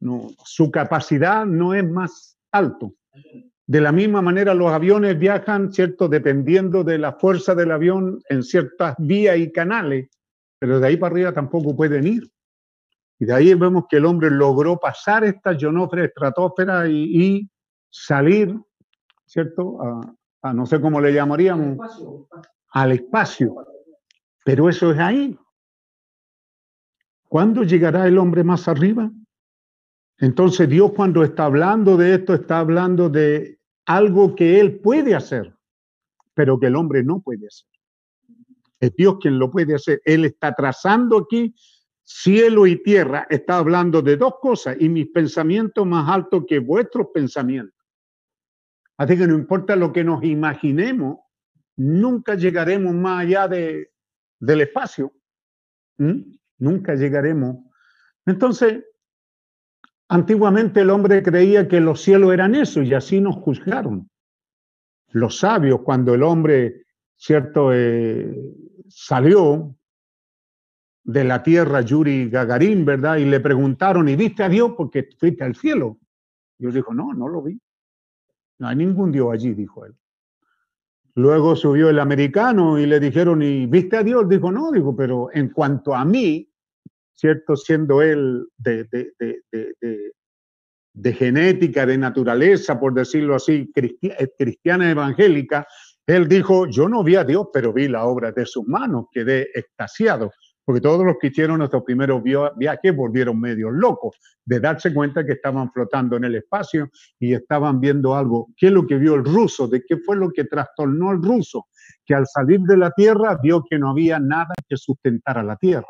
No, su capacidad no es más alto. De la misma manera, los aviones viajan, ¿cierto? Dependiendo de la fuerza del avión en ciertas vías y canales, pero de ahí para arriba tampoco pueden ir. Y de ahí vemos que el hombre logró pasar esta ionósfera, estratosfera y, y salir, ¿cierto? A, a, no sé cómo le llamaríamos, al espacio. Pero eso es ahí. ¿Cuándo llegará el hombre más arriba? Entonces Dios cuando está hablando de esto, está hablando de algo que Él puede hacer, pero que el hombre no puede hacer. Es Dios quien lo puede hacer. Él está trazando aquí cielo y tierra. Está hablando de dos cosas y mis pensamientos más altos que vuestros pensamientos. Así que no importa lo que nos imaginemos, nunca llegaremos más allá de, del espacio. Nunca llegaremos. Entonces, antiguamente el hombre creía que los cielos eran eso y así nos juzgaron. Los sabios, cuando el hombre, cierto, eh, salió de la tierra, Yuri Gagarin, ¿verdad? Y le preguntaron, ¿y viste a Dios porque fuiste al cielo? Y él dijo, no, no lo vi. No hay ningún Dios allí, dijo él. Luego subió el americano y le dijeron, ¿y viste a Dios? Dijo, no, dijo, pero en cuanto a mí, ¿cierto? Siendo él de, de, de, de genética, de naturaleza, por decirlo así, eh, cristiana evangélica, él dijo, yo no vi a Dios, pero vi la obra de sus manos, quedé extasiado porque todos los que hicieron nuestros primeros viajes volvieron medio locos de darse cuenta que estaban flotando en el espacio y estaban viendo algo. ¿Qué es lo que vio el ruso? ¿De qué fue lo que trastornó el ruso? Que al salir de la Tierra vio que no había nada que sustentara la Tierra.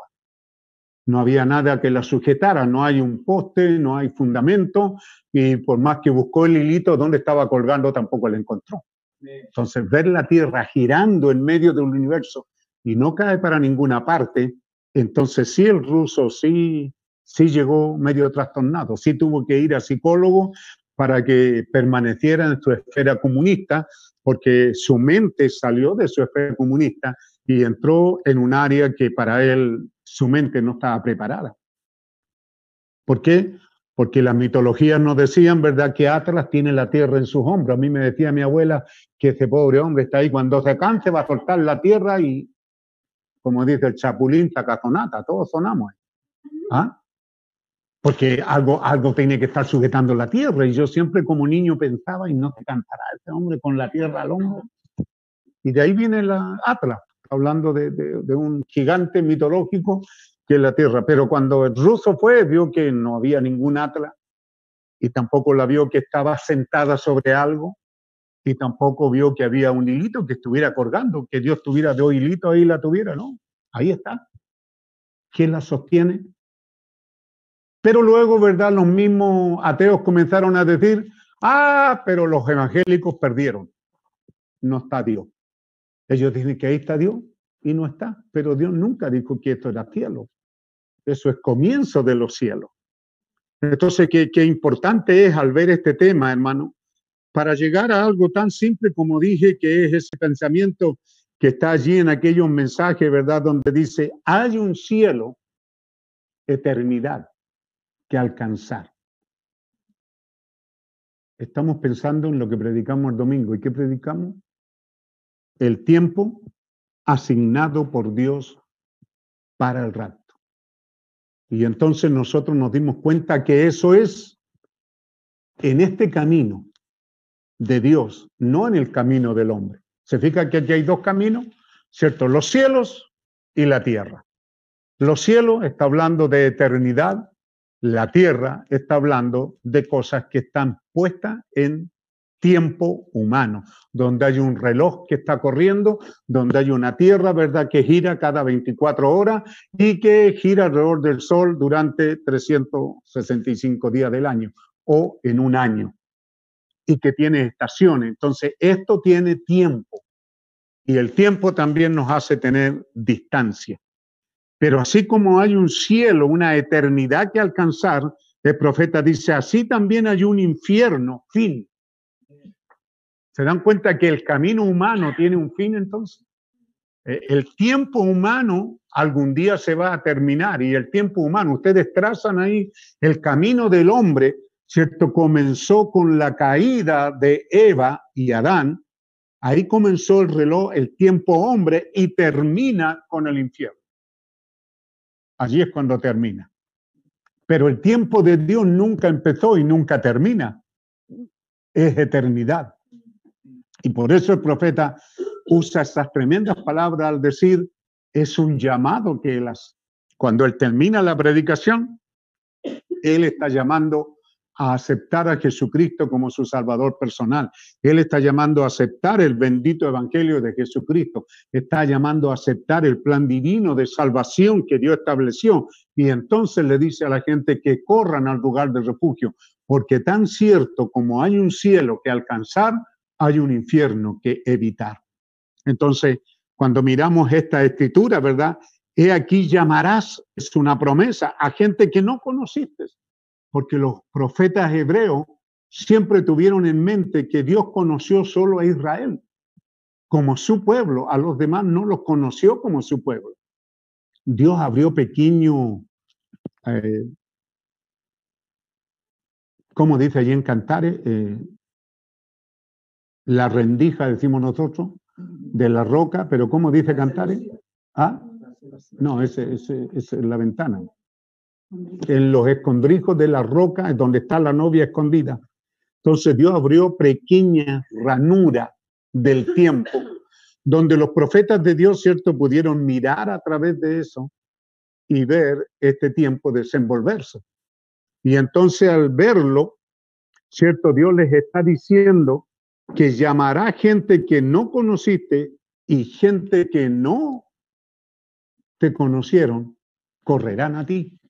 No había nada que la sujetara, no hay un poste, no hay fundamento, y por más que buscó el hilito donde estaba colgando, tampoco lo encontró. Entonces, ver la Tierra girando en medio del universo y no cae para ninguna parte, entonces, sí, el ruso sí, sí llegó medio trastornado, sí tuvo que ir a psicólogo para que permaneciera en su esfera comunista, porque su mente salió de su esfera comunista y entró en un área que para él su mente no estaba preparada. ¿Por qué? Porque las mitologías nos decían, ¿verdad?, que Atlas tiene la tierra en sus hombros. A mí me decía mi abuela que ese pobre hombre está ahí, cuando se canse va a soltar la tierra y como dice el chapulín, tacazonata, todos sonamos. ¿Ah? Porque algo, algo tiene que estar sujetando la tierra. Y yo siempre como niño pensaba, y no se cantará este hombre con la tierra al hombro. Y de ahí viene la Atlas, hablando de, de, un gigante mitológico que es la tierra. Pero cuando el ruso fue, vio que no había ningún Atlas y tampoco la vio que estaba sentada sobre algo y tampoco vio que había un hilito que estuviera colgando, que Dios tuviera dos hilitos ahí la tuviera, ¿no? Ahí está. ¿Quién la sostiene? Pero luego, ¿verdad? Los mismos ateos comenzaron a decir, ah, pero los evangélicos perdieron. No está Dios. Ellos dicen que ahí está Dios y no está, pero Dios nunca dijo que esto era cielo. Eso es comienzo de los cielos. Entonces, qué, qué importante es al ver este tema, hermano, para llegar a algo tan simple como dije, que es ese pensamiento que está allí en aquellos mensajes, ¿verdad? Donde dice, hay un cielo, eternidad, que alcanzar. Estamos pensando en lo que predicamos el domingo. ¿Y qué predicamos? El tiempo asignado por Dios para el rapto. Y entonces nosotros nos dimos cuenta que eso es en este camino de Dios, no en el camino del hombre. Se fija que aquí hay dos caminos, ¿cierto? Los cielos y la tierra. Los cielos está hablando de eternidad, la tierra está hablando de cosas que están puestas en tiempo humano, donde hay un reloj que está corriendo, donde hay una tierra, ¿verdad?, que gira cada 24 horas y que gira alrededor del Sol durante 365 días del año o en un año y que tiene estaciones. Entonces, esto tiene tiempo y el tiempo también nos hace tener distancia. Pero así como hay un cielo, una eternidad que alcanzar, el profeta dice, así también hay un infierno, fin ¿Se dan cuenta que el camino humano tiene un fin entonces? Eh, el tiempo humano algún día se va a terminar y el tiempo humano, ustedes trazan ahí el camino del hombre, ¿cierto? Comenzó con la caída de Eva y Adán, ahí comenzó el reloj, el tiempo hombre y termina con el infierno. Allí es cuando termina. Pero el tiempo de Dios nunca empezó y nunca termina. Es eternidad. Y por eso el profeta usa estas tremendas palabras al decir, es un llamado que él hace. Cuando él termina la predicación, él está llamando a aceptar a Jesucristo como su Salvador personal. Él está llamando a aceptar el bendito Evangelio de Jesucristo. Está llamando a aceptar el plan divino de salvación que Dios estableció. Y entonces le dice a la gente que corran al lugar de refugio, porque tan cierto como hay un cielo que alcanzar, hay un infierno que evitar. Entonces, cuando miramos esta escritura, ¿verdad? He aquí llamarás, es una promesa, a gente que no conociste, porque los profetas hebreos siempre tuvieron en mente que Dios conoció solo a Israel como su pueblo, a los demás no los conoció como su pueblo. Dios abrió pequeño, eh, como dice allí en Cantares, eh, la rendija, decimos nosotros, de la roca, pero ¿cómo dice Cantares? ¿Ah? No, ese, es la ventana. En los escondrijos de la roca donde está la novia escondida. Entonces Dios abrió pequeña ranura del tiempo, donde los profetas de Dios, ¿cierto?, pudieron mirar a través de eso y ver este tiempo desenvolverse. Y entonces al verlo, ¿cierto? Dios les está diciendo que llamará gente que no conociste y gente que no te conocieron, correrán a ti.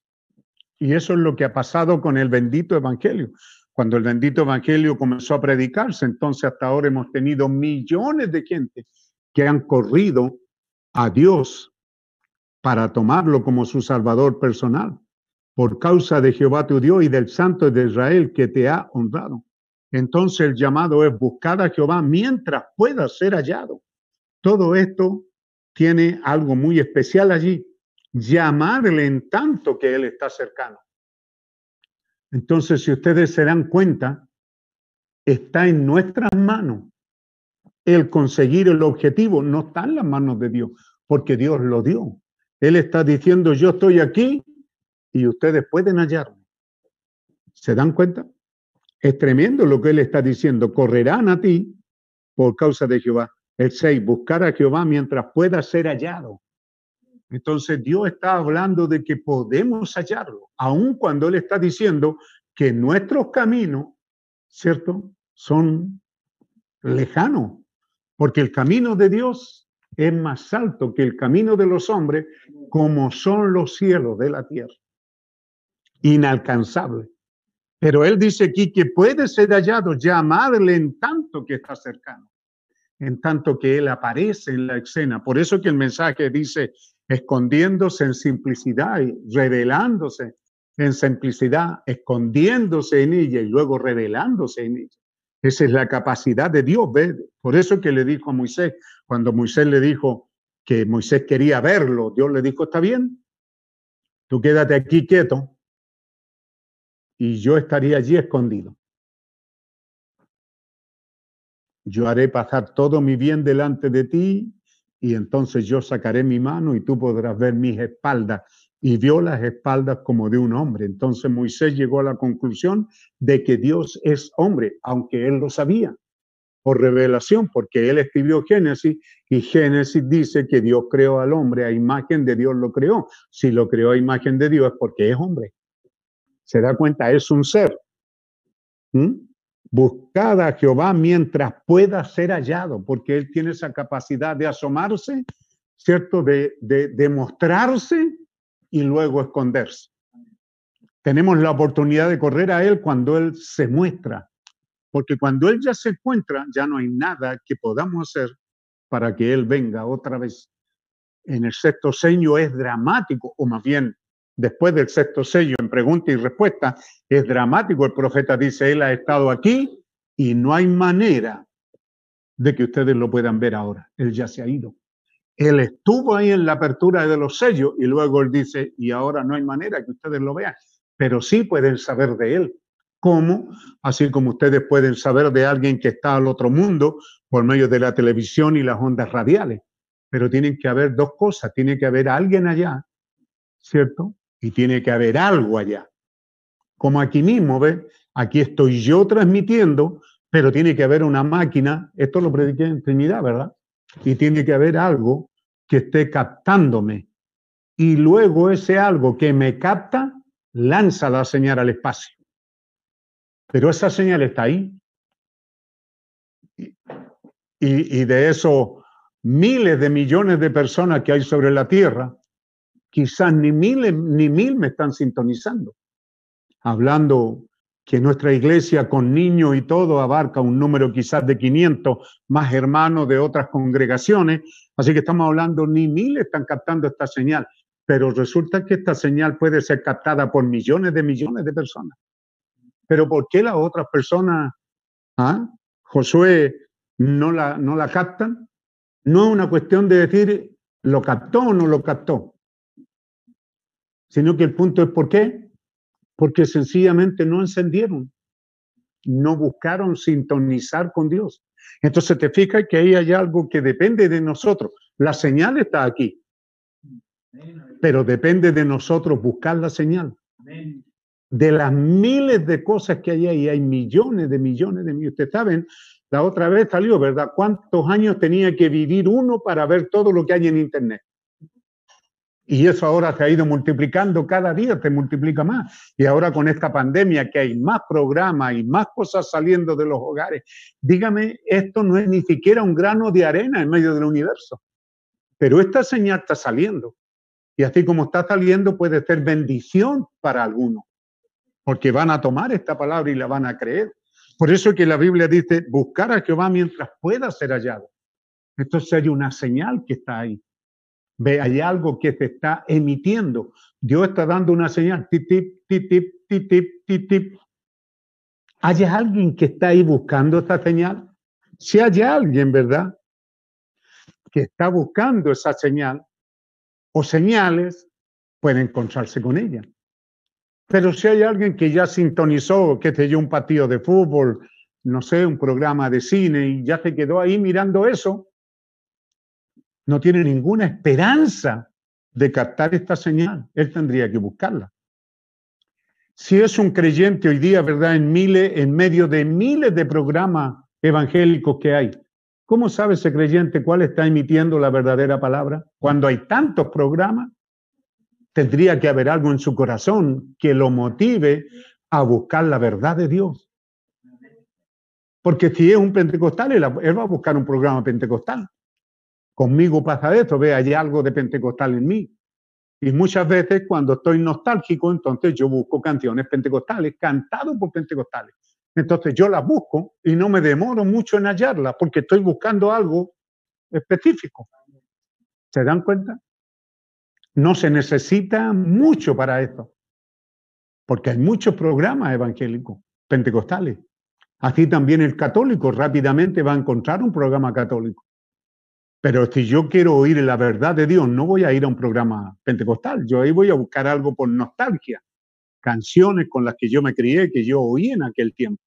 Y eso es lo que ha pasado con el bendito Evangelio. Cuando el bendito Evangelio comenzó a predicarse, entonces hasta ahora hemos tenido millones de gente que han corrido a Dios para tomarlo como su Salvador personal, por causa de Jehová tu Dios y del Santo de Israel que te ha honrado. Entonces el llamado es buscar a Jehová mientras pueda ser hallado. Todo esto tiene algo muy especial allí. Llamarle en tanto que Él está cercano. Entonces, si ustedes se dan cuenta, está en nuestras manos el conseguir el objetivo. No está en las manos de Dios, porque Dios lo dio. Él está diciendo, yo estoy aquí y ustedes pueden hallarme. ¿Se dan cuenta? Es tremendo lo que él está diciendo. Correrán a ti por causa de Jehová. El 6, buscar a Jehová mientras pueda ser hallado. Entonces Dios está hablando de que podemos hallarlo, aun cuando Él está diciendo que nuestros caminos, ¿cierto? Son lejanos, porque el camino de Dios es más alto que el camino de los hombres, como son los cielos de la tierra. Inalcanzable. Pero él dice aquí que puede ser hallado, llamarle en tanto que está cercano, en tanto que él aparece en la escena. Por eso que el mensaje dice, escondiéndose en simplicidad y revelándose en simplicidad, escondiéndose en ella y luego revelándose en ella. Esa es la capacidad de Dios. Por eso que le dijo a Moisés, cuando Moisés le dijo que Moisés quería verlo, Dios le dijo, está bien, tú quédate aquí quieto, y yo estaría allí escondido. Yo haré pasar todo mi bien delante de ti y entonces yo sacaré mi mano y tú podrás ver mis espaldas. Y vio las espaldas como de un hombre. Entonces Moisés llegó a la conclusión de que Dios es hombre, aunque él lo sabía por revelación, porque él escribió Génesis y Génesis dice que Dios creó al hombre, a imagen de Dios lo creó. Si lo creó a imagen de Dios es porque es hombre. Se da cuenta, es un ser. ¿Mm? Buscad a Jehová mientras pueda ser hallado, porque él tiene esa capacidad de asomarse, ¿cierto? De, de, mostrarse y luego esconderse. Tenemos la oportunidad de correr a él cuando él se muestra porque cuando Él ya se encuentra, ya no hay nada que podamos hacer para que Él venga otra vez. En el sexto sello es dramático, o más bien después del sexto sello, en pregunta y respuesta, es dramático. El profeta dice, Él ha estado aquí y no hay manera de que ustedes lo puedan ver ahora. Él ya se ha ido. Él estuvo ahí en la apertura de los sellos y luego Él dice, y ahora no hay manera que ustedes lo vean, pero sí pueden saber de Él. ¿Cómo? Así como ustedes pueden saber de alguien que está al otro mundo por medio de la televisión y las ondas radiales. Pero tienen que haber dos cosas. Tiene que haber alguien allá, ¿cierto? Y tiene que haber algo allá. Como aquí mismo, ¿ves? Aquí estoy yo transmitiendo, pero tiene que haber una máquina. Esto lo prediqué en Trinidad, ¿verdad? Y tiene que haber algo que esté captándome. Y luego ese algo que me capta lanza la señal al espacio. Pero esa señal está ahí. Y, y de esos miles de millones de personas que hay sobre la Tierra, quizás ni miles ni mil me están sintonizando. Hablando que nuestra iglesia con niños y todo abarca un número quizás de 500 más hermanos de otras congregaciones, así que estamos hablando ni mil están captando esta señal, pero resulta que esta señal puede ser captada por millones de millones de personas. Pero ¿por qué las otras personas, ah, Josué, no la, no la captan? No es una cuestión de decir lo captó o no lo captó, sino que el punto es ¿por qué? Porque sencillamente no encendieron, no buscaron sintonizar con Dios. Entonces te fijas que ahí hay algo que depende de nosotros. La señal está aquí, pero depende de nosotros buscar la señal de las miles de cosas que hay ahí, hay millones de millones de millones. Ustedes saben, la otra vez salió, ¿verdad? ¿Cuántos años tenía que vivir uno para ver todo lo que hay en Internet? Y eso ahora se ha ido multiplicando, cada día se multiplica más. Y ahora con esta pandemia que hay más programas y más cosas saliendo de los hogares, dígame, esto no es ni siquiera un grano de arena en medio del universo. Pero esta señal está saliendo. Y así como está saliendo puede ser bendición para algunos porque van a tomar esta palabra y la van a creer. Por eso que la Biblia dice, buscar a Jehová mientras pueda ser hallado. Entonces hay una señal que está ahí. Ve, hay algo que se está emitiendo. Dios está dando una señal. Tip, tip, tip, tip, tip, tip, tip. ¿Hay alguien que está ahí buscando esta señal? Si hay alguien, ¿verdad? Que está buscando esa señal o señales, puede encontrarse con ella. Pero si hay alguien que ya sintonizó, que te dio un partido de fútbol, no sé, un programa de cine y ya se quedó ahí mirando eso, no tiene ninguna esperanza de captar esta señal. Él tendría que buscarla. Si es un creyente hoy día, ¿verdad? En miles, en medio de miles de programas evangélicos que hay, ¿cómo sabe ese creyente cuál está emitiendo la verdadera palabra? Cuando hay tantos programas, tendría que haber algo en su corazón que lo motive a buscar la verdad de Dios. Porque si es un pentecostal, él, va a buscar un programa pentecostal. Conmigo pasa esto, ve, hay algo de pentecostal en mí. Y muchas veces cuando estoy nostálgico, entonces yo busco canciones pentecostales, cantadas por pentecostales. Entonces yo las busco y no me demoro mucho en hallarlas porque estoy buscando algo específico. ¿Se dan cuenta? No se necesita mucho para esto, porque hay muchos programas evangélicos, pentecostales. Así también el católico rápidamente va a encontrar un programa católico. Pero si yo quiero oír la verdad de Dios, no voy a ir a un programa pentecostal. Yo ahí voy a buscar algo por nostalgia. Canciones con las que yo me crié, que yo oí en aquel tiempo.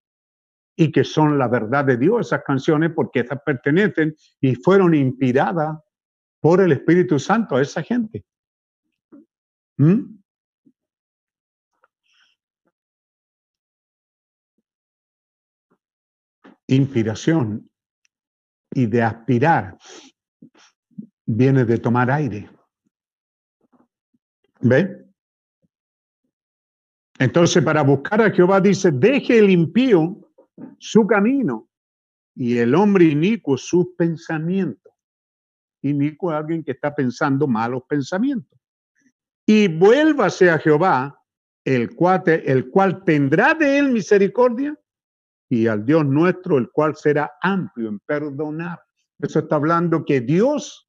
Y que son la verdad de Dios, esas canciones, porque esas pertenecen y fueron inspiradas por el Espíritu Santo a esa gente. ¿Mm? Inspiración y de aspirar viene de tomar aire. ¿Ve? Entonces, para buscar a Jehová dice, deje el impío su camino y el hombre inicuo sus pensamientos. Inicuo es alguien que está pensando malos pensamientos. Y vuélvase a Jehová, el cual, el cual tendrá de él misericordia, y al Dios nuestro, el cual será amplio en perdonar. Eso está hablando que Dios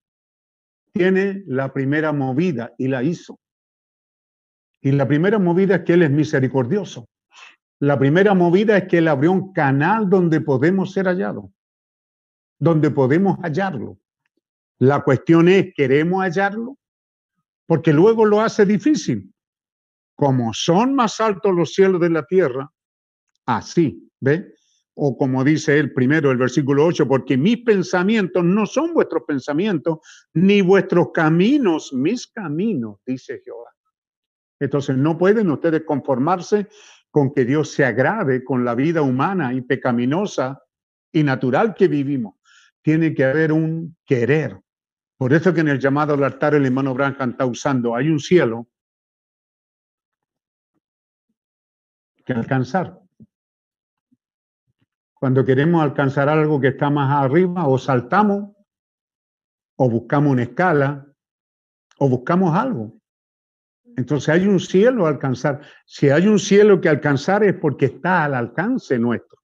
tiene la primera movida y la hizo. Y la primera movida es que Él es misericordioso. La primera movida es que Él abrió un canal donde podemos ser hallados, donde podemos hallarlo. La cuestión es, ¿queremos hallarlo? Porque luego lo hace difícil. Como son más altos los cielos de la tierra, así, ¿ve? O como dice él primero, el versículo 8, porque mis pensamientos no son vuestros pensamientos, ni vuestros caminos, mis caminos, dice Jehová. Entonces no pueden ustedes conformarse con que Dios se agrade con la vida humana y pecaminosa y natural que vivimos. Tiene que haber un querer. Por eso que en el llamado al altar el hermano Branham está usando, hay un cielo que alcanzar. Cuando queremos alcanzar algo que está más arriba, o saltamos, o buscamos una escala, o buscamos algo. Entonces hay un cielo a alcanzar. Si hay un cielo que alcanzar es porque está al alcance nuestro.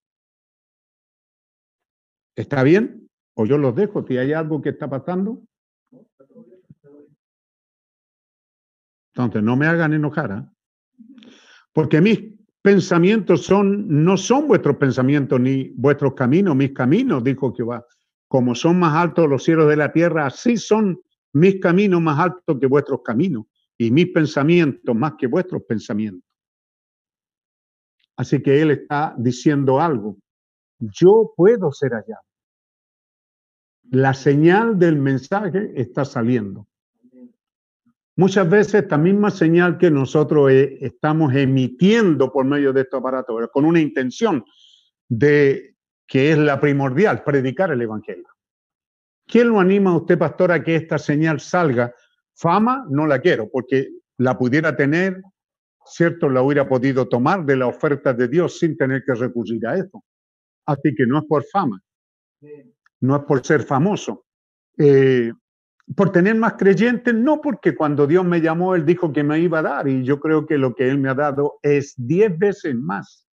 ¿Está bien? O yo los dejo. Si hay algo que está pasando. Entonces no me hagan enojar. ¿eh? Porque mis pensamientos son, no son vuestros pensamientos ni vuestros caminos, mis caminos, dijo Jehová. Como son más altos los cielos de la tierra, así son mis caminos más altos que vuestros caminos y mis pensamientos más que vuestros pensamientos. Así que él está diciendo algo. Yo puedo ser allá. La señal del mensaje está saliendo. Muchas veces esta misma señal que nosotros eh, estamos emitiendo por medio de estos aparatos, con una intención de que es la primordial, predicar el Evangelio. ¿Quién lo anima a usted, pastor, a que esta señal salga Fama no la quiero porque la pudiera tener, ¿cierto? La hubiera podido tomar de la oferta de Dios sin tener que recurrir a eso. Así que no es por fama, no es por ser famoso. Eh, por tener más creyentes, no porque cuando Dios me llamó, Él dijo que me iba a dar y yo creo que lo que Él me ha dado es diez veces más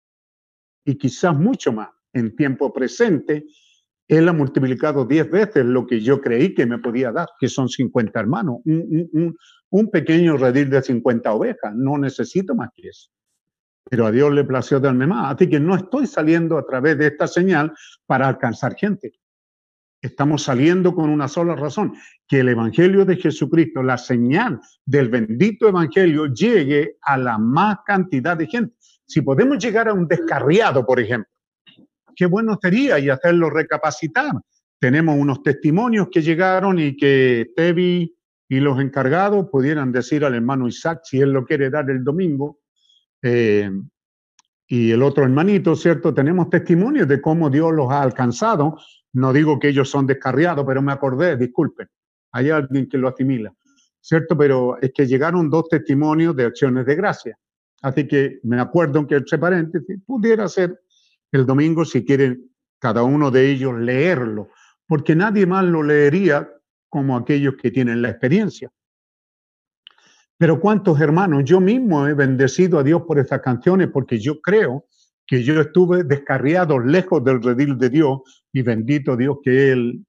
y quizás mucho más en tiempo presente él ha multiplicado diez veces lo que yo creí que me podía dar, que son 50 hermanos, un, pequeño redil de 50 ovejas, no necesito más que eso. Pero a Dios le plació darme más. Así que no estoy saliendo a través de esta señal para alcanzar gente. Estamos saliendo con una sola razón, que el Evangelio de Jesucristo, la señal del bendito Evangelio, llegue a la más cantidad de gente. Si podemos llegar a un descarriado, por ejemplo, qué bueno sería y hacerlo recapacitar. Tenemos unos testimonios que llegaron y que Tevi y los encargados pudieran decir al hermano Isaac si él lo quiere dar el domingo. Eh, y el otro hermanito, ¿cierto? Tenemos testimonios de cómo Dios los ha alcanzado. No digo que ellos son descarriados, pero me acordé, disculpen, hay alguien que lo asimila, ¿cierto? Pero es que llegaron dos testimonios de acciones de gracia. Así que me acuerdo que entre paréntesis pudiera ser el domingo si quieren cada uno de ellos leerlo, porque nadie más lo leería como aquellos que tienen la experiencia. Pero cuántos hermanos, yo mismo he bendecido a Dios por estas canciones porque yo creo que yo estuve descarriado lejos del redil de Dios y bendito Dios que Él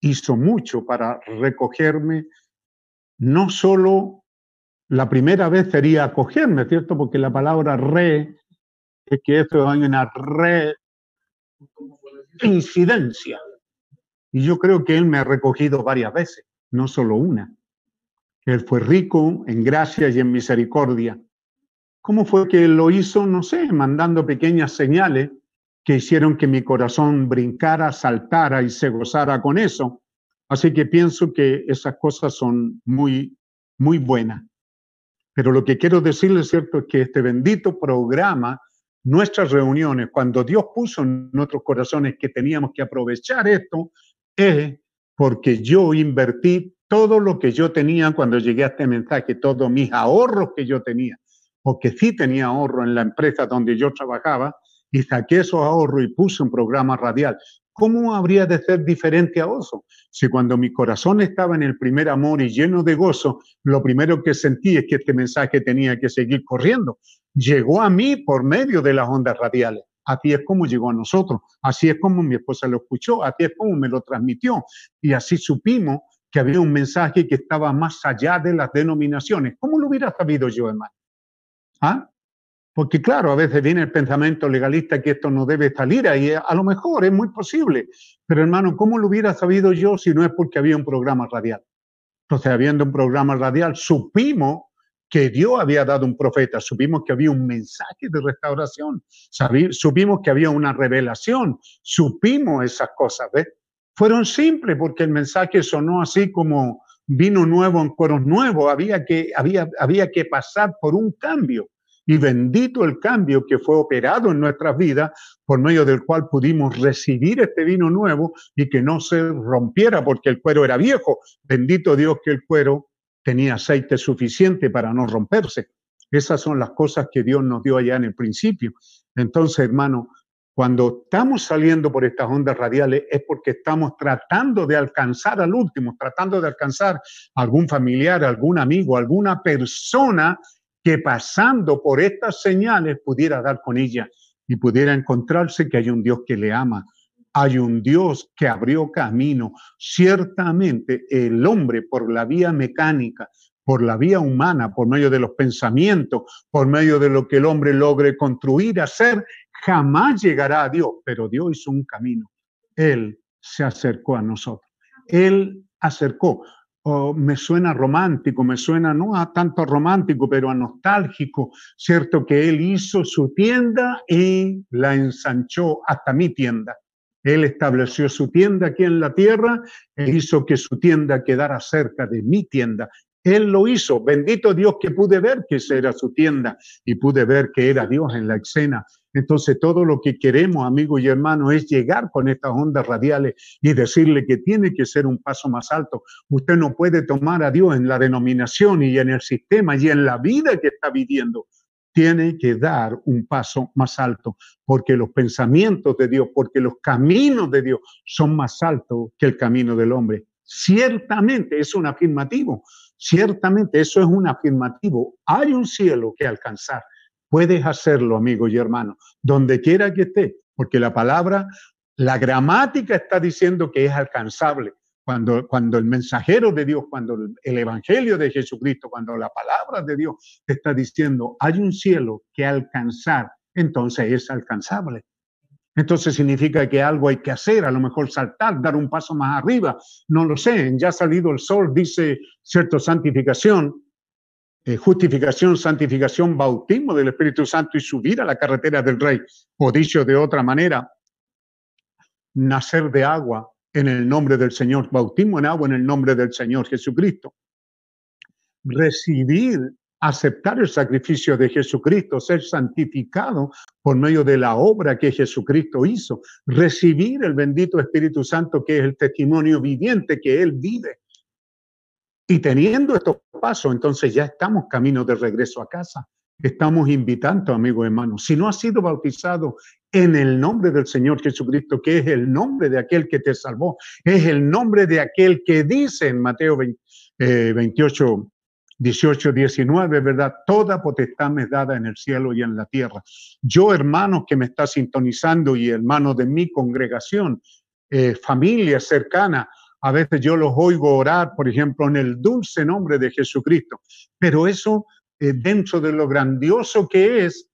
hizo mucho para recogerme. No solo la primera vez sería acogerme, ¿cierto? Porque la palabra re es que esto hay una reincidencia. Y yo creo que Él me ha recogido varias veces, no solo una. Él fue rico en gracia y en misericordia. ¿Cómo fue que lo hizo? No sé, mandando pequeñas señales que hicieron que mi corazón brincara, saltara y se gozara con eso. Así que pienso que esas cosas son muy, muy buenas. Pero lo que quiero decirles, cierto, es que este bendito programa, nuestras reuniones, cuando Dios puso en nuestros corazones que teníamos que aprovechar esto, es porque yo invertí todo lo que yo tenía cuando llegué a este mensaje, todos mis ahorros que yo tenía, porque sí tenía ahorro en la empresa donde yo trabajaba, y saqué esos ahorros y puse un programa radial. ¿Cómo habría de ser diferente a Oso? Si cuando mi corazón estaba en el primer amor y lleno de gozo, lo primero que sentí es que este mensaje tenía que seguir corriendo. Llegó a mí por medio de las ondas radiales. Así es como llegó a nosotros. Así es como mi esposa lo escuchó. Así es como me lo transmitió. Y así supimos que había un mensaje que estaba más allá de las denominaciones. ¿Cómo lo hubiera sabido yo, hermano? ¿Ah? Porque claro, a veces viene el pensamiento legalista que esto no debe salir ahí. A lo mejor es muy posible. Pero hermano, ¿cómo lo hubiera sabido yo si no es porque había un programa radial? Entonces, habiendo un programa radial, supimos que Dios había dado un profeta, supimos que había un mensaje de restauración, supimos que había una revelación, supimos esas cosas, ¿ves? Fueron simples porque el mensaje sonó así como vino nuevo en cueros nuevos, había que, había, había que pasar por un cambio. Y bendito el cambio que fue operado en nuestras vidas, por medio del cual pudimos recibir este vino nuevo y que no se rompiera porque el cuero era viejo. Bendito Dios que el cuero tenía aceite suficiente para no romperse. Esas son las cosas que Dios nos dio allá en el principio. Entonces, hermano, cuando estamos saliendo por estas ondas radiales es porque estamos tratando de alcanzar al último, tratando de alcanzar algún familiar, algún amigo, alguna persona que pasando por estas señales pudiera dar con ella y pudiera encontrarse que hay un Dios que le ama, hay un Dios que abrió camino. Ciertamente el hombre por la vía mecánica, por la vía humana, por medio de los pensamientos, por medio de lo que el hombre logre construir, hacer, jamás llegará a Dios. Pero Dios hizo un camino. Él se acercó a nosotros. Él acercó me suena romántico, me suena no a tanto romántico, pero a nostálgico, ¿cierto? Que él hizo su tienda y la ensanchó hasta mi tienda. Él estableció su tienda aquí en la tierra e hizo que su tienda quedara cerca de mi tienda. Él lo hizo. Bendito Dios que pude ver que esa era su tienda y pude ver que era Dios en la escena. Entonces, todo lo que queremos, amigos y hermanos, es llegar con estas ondas radiales y decirle que tiene que ser un paso más alto. Usted no puede tomar a Dios en la denominación y en el sistema y en la vida que está viviendo. Tiene que dar un paso más alto, porque los pensamientos de Dios, porque los caminos de Dios son más altos que el camino del hombre. Ciertamente es un afirmativo, ciertamente eso es un afirmativo. Hay un cielo que alcanzar Puedes hacerlo, amigo y hermano, donde quiera que esté, porque la palabra, la gramática está diciendo que es alcanzable. Cuando, cuando el mensajero de Dios, cuando el, Evangelio de Jesucristo, cuando la palabra de Dios te está diciendo, hay un cielo que alcanzar, entonces es alcanzable. Entonces significa que algo hay que hacer, a lo mejor saltar, dar un paso más arriba, no lo sé, ya ha salido el sol, dice cierto santificación, eh, justificación, santificación, bautismo del Espíritu Santo y subir a la carretera del Rey. O dicho de otra manera, nacer de agua en el nombre del Señor, bautismo en agua en el nombre del Señor Jesucristo. Recibir, aceptar el sacrificio de Jesucristo, ser santificado por medio de la obra que Jesucristo hizo, recibir el bendito Espíritu Santo que es el testimonio viviente que Él vive y teniendo estos pasos, entonces ya estamos camino de regreso a casa. Estamos invitando, amigo hermano, si no has sido bautizado en el nombre del Señor Jesucristo, que es el nombre de aquel que te salvó, es el nombre de aquel que dice en Mateo 28, 18, 19, ¿verdad? Toda potestad me es dada en el cielo y en la tierra. Yo, hermano que me está sintonizando y hermano de mi congregación, eh, familia cercana, a veces yo los oigo orar, por ejemplo, en el dulce nombre de Jesucristo. Pero eso, eh, dentro de lo grandioso que es,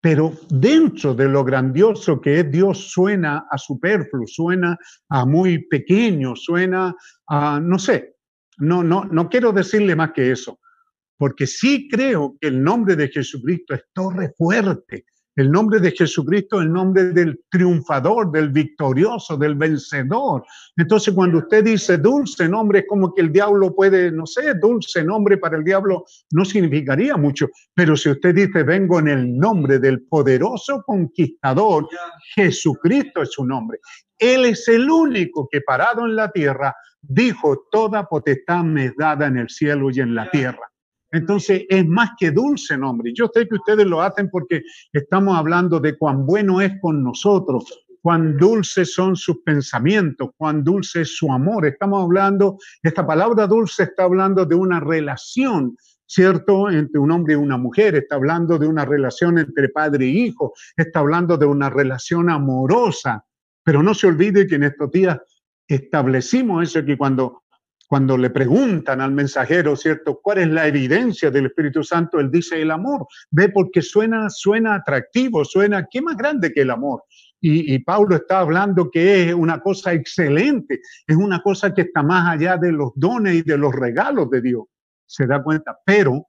pero dentro de lo grandioso que es Dios suena a superfluo, suena a muy pequeño, suena a, no sé, no, no, no quiero decirle más que eso, porque sí creo que el nombre de Jesucristo es torre fuerte, El nombre de Jesucristo es el nombre del triunfador, del victorioso, del vencedor. Entonces, cuando usted dice dulce nombre, es como que el diablo puede, no sé, dulce nombre para el diablo no significaría mucho. Pero si usted dice, vengo en el nombre del poderoso conquistador, Jesucristo es su nombre. Él es el único que parado en la tierra dijo, toda potestad me es dada en el cielo y en la tierra. Entonces es más que dulce nombre. Yo sé que ustedes lo hacen porque estamos hablando de cuán bueno es con nosotros, cuán dulces son sus pensamientos, cuán dulce es su amor. Estamos hablando, esta palabra dulce está hablando de una relación, ¿cierto? Entre un hombre y una mujer, está hablando de una relación entre padre y hijo, está hablando de una relación amorosa. Pero no se olvide que en estos días establecimos eso, que cuando cuando le preguntan al mensajero, ¿cierto? ¿Cuál es la evidencia del Espíritu Santo? Él dice el amor. Ve porque suena, suena atractivo, suena, ¿qué más grande que el amor? Y, y, Pablo está hablando que es una cosa excelente, es una cosa que está más allá de los dones y de los regalos de Dios. Se da cuenta, pero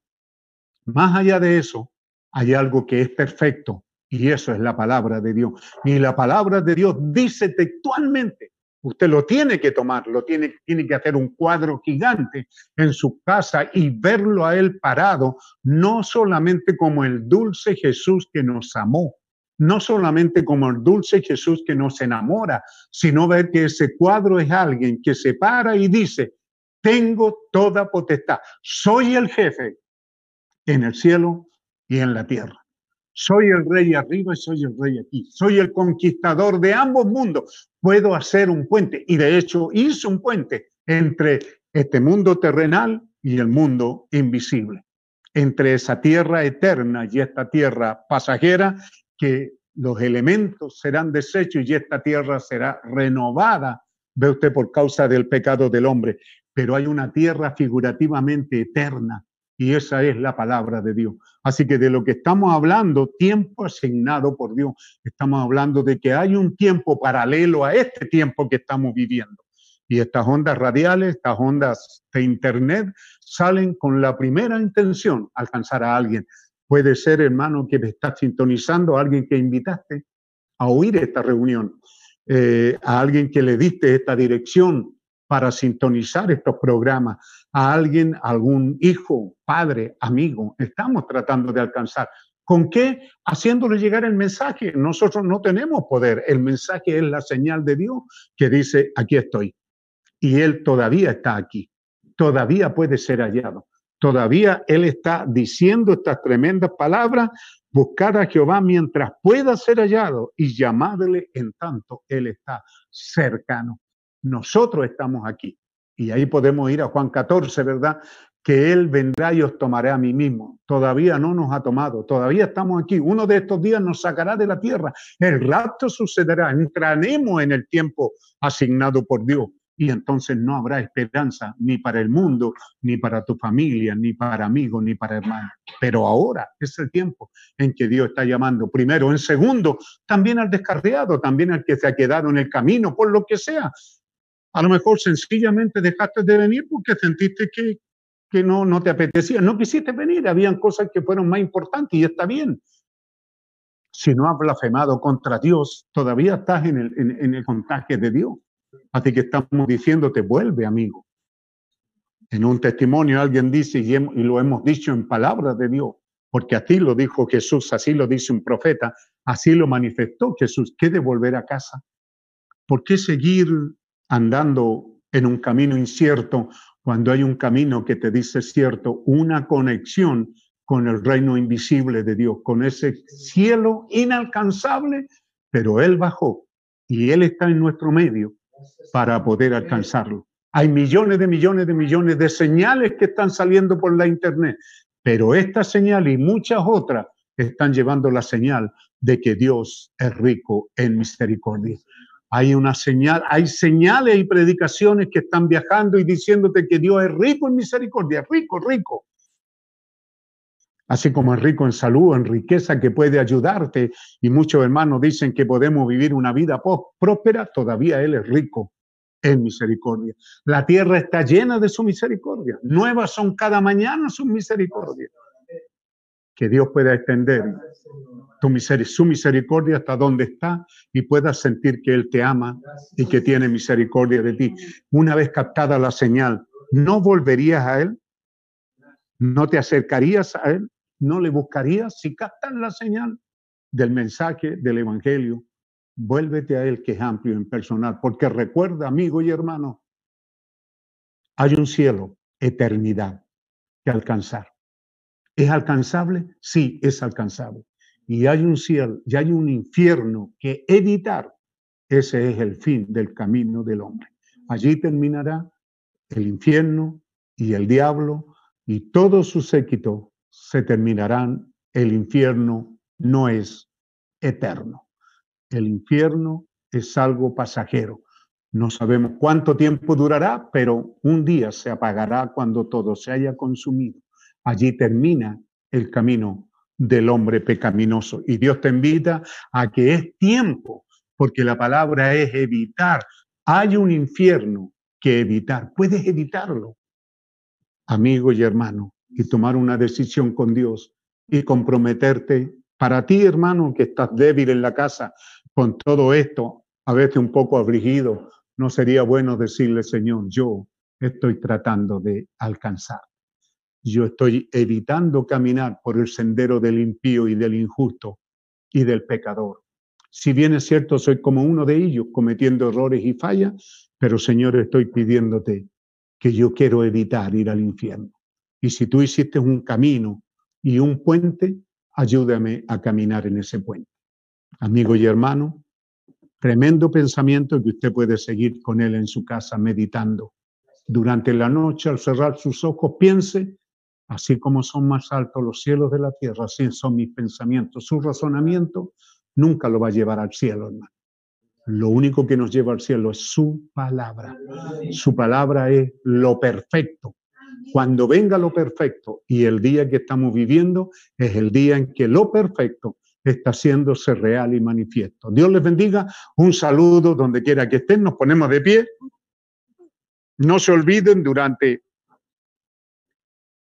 más allá de eso, hay algo que es perfecto y eso es la palabra de Dios. Y la palabra de Dios dice textualmente Usted lo tiene que tomar, lo tiene, tiene que hacer un cuadro gigante en su casa y verlo a él parado, no solamente como el dulce Jesús que nos amó, no solamente como el dulce Jesús que nos enamora, sino ver que ese cuadro es alguien que se para y dice, tengo toda potestad, soy el jefe en el cielo y en la tierra. Soy el rey arriba y soy el rey aquí. Soy el conquistador de ambos mundos. Puedo hacer un puente. Y de hecho hice un puente entre este mundo terrenal y el mundo invisible. Entre esa tierra eterna y esta tierra pasajera que los elementos serán deshechos y esta tierra será renovada, ve usted, por causa del pecado del hombre. Pero hay una tierra figurativamente eterna y esa es la palabra de Dios. Así que de lo que estamos hablando, tiempo asignado por Dios, estamos hablando de que hay un tiempo paralelo a este tiempo que estamos viviendo. Y estas ondas radiales, estas ondas de Internet, salen con la primera intención, alcanzar a alguien. Puede ser, hermano, que me estás sintonizando, a alguien que invitaste a oír esta reunión, eh, a alguien que le diste esta dirección para sintonizar estos programas, a alguien, algún hijo, padre, amigo, estamos tratando de alcanzar. ¿Con qué? Haciéndole llegar el mensaje. Nosotros no tenemos poder. El mensaje es la señal de Dios que dice, aquí estoy. Y Él todavía está aquí. Todavía puede ser hallado. Todavía Él está diciendo estas tremendas palabras. Buscar a Jehová mientras pueda ser hallado y llamadle en tanto Él está cercano. Nosotros estamos aquí. Y ahí podemos ir a Juan 14, ¿verdad? Que Él vendrá y os tomará a mí mismo. Todavía no nos ha tomado, todavía estamos aquí. Uno de estos días nos sacará de la tierra. El rapto sucederá, entraremos en el tiempo asignado por Dios. Y entonces no habrá esperanza ni para el mundo, ni para tu familia, ni para amigos, ni para hermanos. Pero ahora es el tiempo en que Dios está llamando. Primero, en segundo, también al descarriado, también al que se ha quedado en el camino, por lo que sea. A lo mejor sencillamente dejaste de venir porque sentiste que, que no, no te apetecía. No quisiste venir, habían cosas que fueron más importantes y está bien. Si no has blasfemado contra Dios, todavía estás en el, en, el de Dios. Así que estamos diciéndote, vuelve, amigo. En un testimonio alguien dice, y, y lo hemos dicho en palabras de Dios, porque así lo dijo Jesús, así lo dice un profeta, así lo manifestó Jesús, ¿qué de volver a casa? ¿Por qué seguir andando en un camino incierto, cuando hay un camino que te dice cierto, una conexión con el reino invisible de Dios, con ese cielo inalcanzable, pero Él bajó y Él está en nuestro medio para poder alcanzarlo. Hay millones de millones de millones de señales que están saliendo por la internet, pero esta señal y muchas otras están llevando la señal de que Dios es rico en misericordia. Hay una señal, hay señales y predicaciones que están viajando y diciéndote que Dios es rico en misericordia, rico, rico. Así como es rico en salud, en riqueza que puede ayudarte. Y muchos hermanos dicen que podemos vivir una vida próspera, todavía Él es rico en misericordia. La tierra está llena de su misericordia. Nuevas son cada mañana sus misericordias. Que Dios pueda extender tu misericordia hasta donde está y puedas sentir que Él te ama y que tiene misericordia de ti. Una vez captada la señal, ¿no volverías a Él? ¿No te acercarías a Él? ¿No le buscarías? Si captas la señal del mensaje del Evangelio, vuélvete a Él que es amplio en personal, porque recuerda, amigo y hermano, hay un cielo, eternidad que alcanzar. ¿Es alcanzable? Sí, es alcanzable. Y hay un cielo, y hay un infierno que evitar. Ese es el fin del camino del hombre. Allí terminará el infierno y el diablo y todo su séquito se terminarán. El infierno no es eterno. El infierno es algo pasajero. No sabemos cuánto tiempo durará, pero un día se apagará cuando todo se haya consumido. Allí termina el camino del hombre pecaminoso. Y Dios te invita a que es tiempo, porque la palabra es evitar. Hay un infierno que evitar. Puedes evitarlo, amigo y hermano, y tomar una decisión con Dios y comprometerte. Para ti, hermano, que estás débil en la casa con todo esto, a veces un poco afligido, no sería bueno decirle, Señor, yo estoy tratando de alcanzar. Yo estoy evitando caminar por el sendero del impío y del injusto y del pecador. Si bien es cierto, soy como uno de ellos, cometiendo errores y fallas, pero Señor, estoy pidiéndote que yo quiero evitar ir al infierno. Y si tú hiciste un camino y un puente, ayúdame a caminar en ese puente. Amigo y hermano, Tremendo pensamiento que usted puede seguir con él en su casa meditando. Durante la noche, al cerrar sus ojos, piense, así como son más altos los cielos de la tierra, así son mis pensamientos. Su razonamiento nunca lo va a llevar al cielo, hermano. Lo único que nos lleva al cielo es su palabra. Su palabra es lo perfecto. Cuando venga lo perfecto y el día que estamos viviendo es el día en que lo perfecto está haciéndose real y manifiesto. Dios les bendiga. Un saludo donde quiera que estén. Nos ponemos de pie. No se olviden durante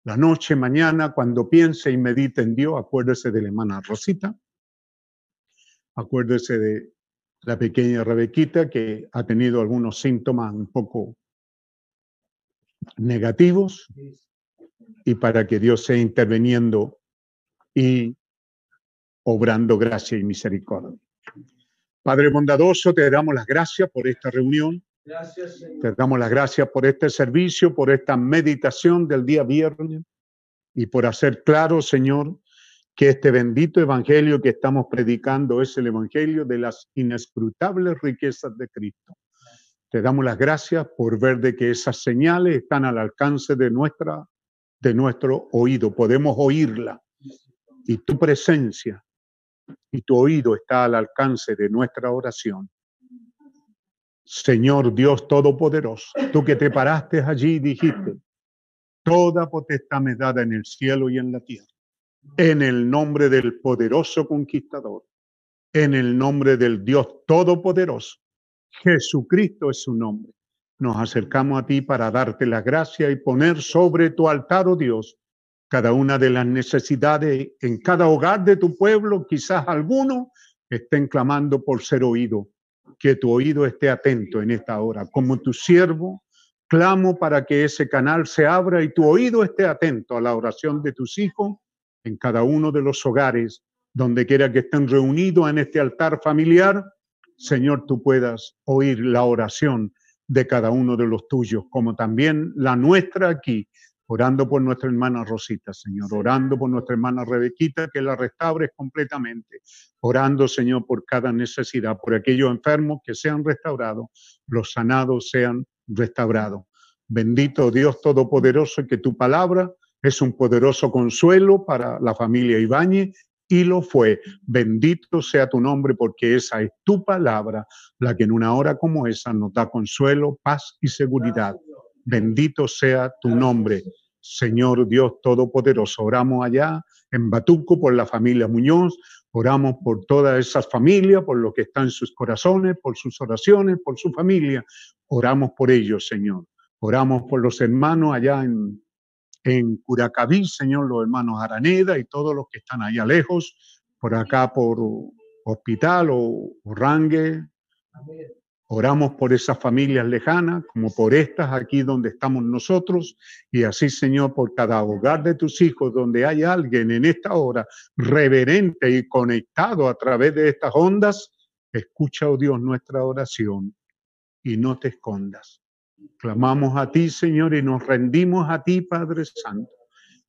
la noche, mañana, cuando piense y medite en Dios, acuérdese de la hermana Rosita. Acuérdese de la pequeña Rebequita que ha tenido algunos síntomas un poco negativos y para que Dios sea interviniendo y obrando gracia y misericordia. Padre bondadoso, te damos las gracias por esta reunión. Te damos las gracias por este servicio, por esta meditación del día viernes y por hacer claro, Señor, que este bendito evangelio que estamos predicando es el evangelio de las inescrutables riquezas de Cristo. Te damos las gracias por ver de que esas señales están al alcance de nuestra de nuestro oído, podemos oírla y tu presencia y tu oído está al alcance de nuestra oración. Señor Dios Todopoderoso, tú que te paraste allí y dijiste, toda potestad me dada en el cielo y en la tierra, en el nombre del poderoso conquistador, en el nombre del Dios Todopoderoso. Jesucristo es su nombre. Nos acercamos a ti para darte la gracia y poner sobre tu altar, oh Dios, cada una de las necesidades en cada hogar de tu pueblo, quizás algunos estén clamando por ser oído. Que tu oído esté atento en esta hora. Como tu siervo, clamo para que ese canal se abra y tu oído esté atento a la oración de tus hijos en cada uno de los hogares, donde quiera que estén reunidos en este altar familiar. Señor, tú puedas oír la oración de cada uno de los tuyos, como también la nuestra aquí orando por nuestra hermana Rosita, Señor, orando por nuestra hermana Rebequita, que la restaures completamente, orando, Señor, por cada necesidad, por aquellos enfermos que sean restaurados, los sanados sean restaurados. Bendito Dios Todopoderoso, que tu palabra es un poderoso consuelo para la familia Ibáñez y lo fue. Bendito sea tu nombre porque esa es tu palabra, la que en una hora como esa nos da consuelo, paz y seguridad. Bendito sea tu nombre, Señor Dios Todopoderoso. Oramos allá en Batuco por la familia Muñoz, oramos por todas esas familias, por lo que está en sus corazones, por sus oraciones, por su familia. Oramos por ellos, Señor. Oramos por los hermanos allá en, en Curacaví, Señor, los hermanos Araneda y todos los que están allá lejos, por acá por Hospital o Rangue. Oramos por esas familias lejanas, como por estas aquí donde estamos nosotros, y así, Señor, por cada hogar de tus hijos, donde hay alguien en esta hora reverente y conectado a través de estas ondas, escucha, oh Dios, nuestra oración y no te escondas. Clamamos a ti, Señor, y nos rendimos a ti, Padre Santo,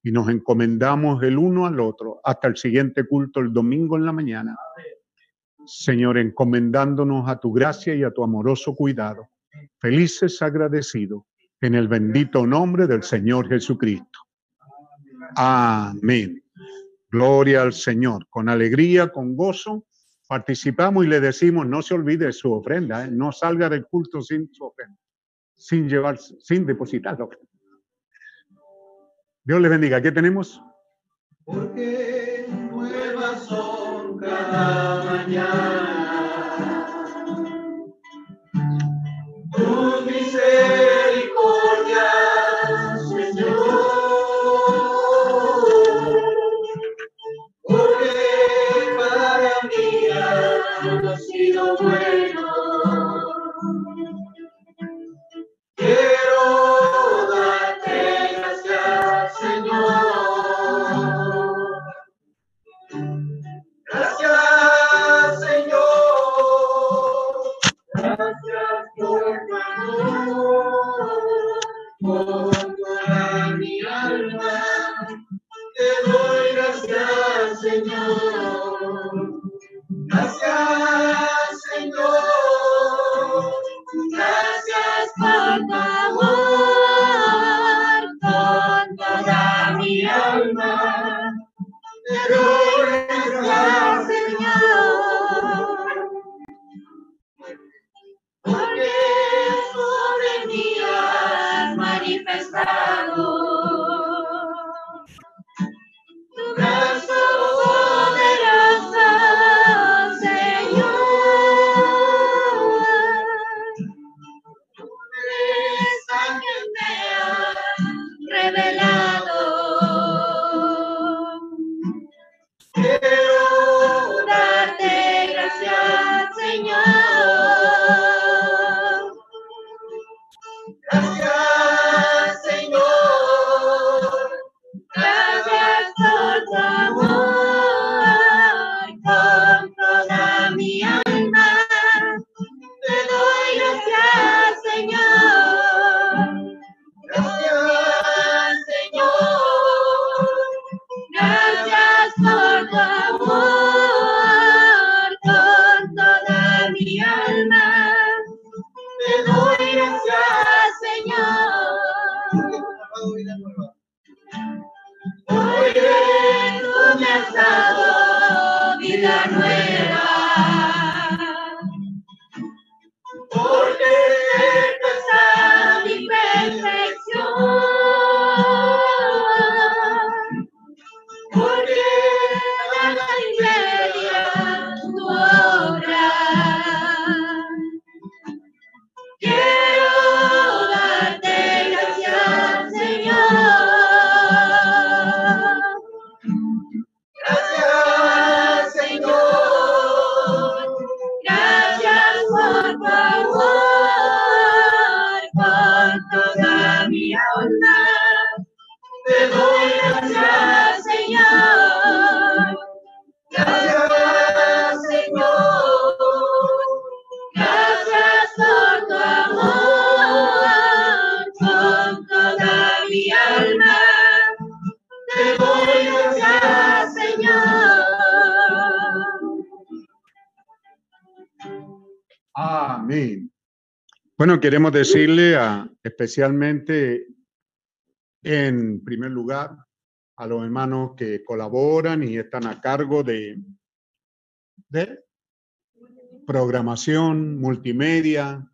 y nos encomendamos el uno al otro hasta el siguiente culto el domingo en la mañana. Señor, encomendándonos a tu gracia y a tu amoroso cuidado. Felices agradecidos en el bendito nombre del Señor Jesucristo. Amén. Gloria al Señor. Con alegría, con gozo, participamos y le decimos, no se olvide su ofrenda, ¿eh? no salga del culto sin su ofrenda, sin llevar, sin depositar Dios le bendiga. ¿Qué tenemos? Porque cada mañana. Queremos decirle a, especialmente en primer lugar a los hermanos que colaboran y están a cargo de, de programación, multimedia,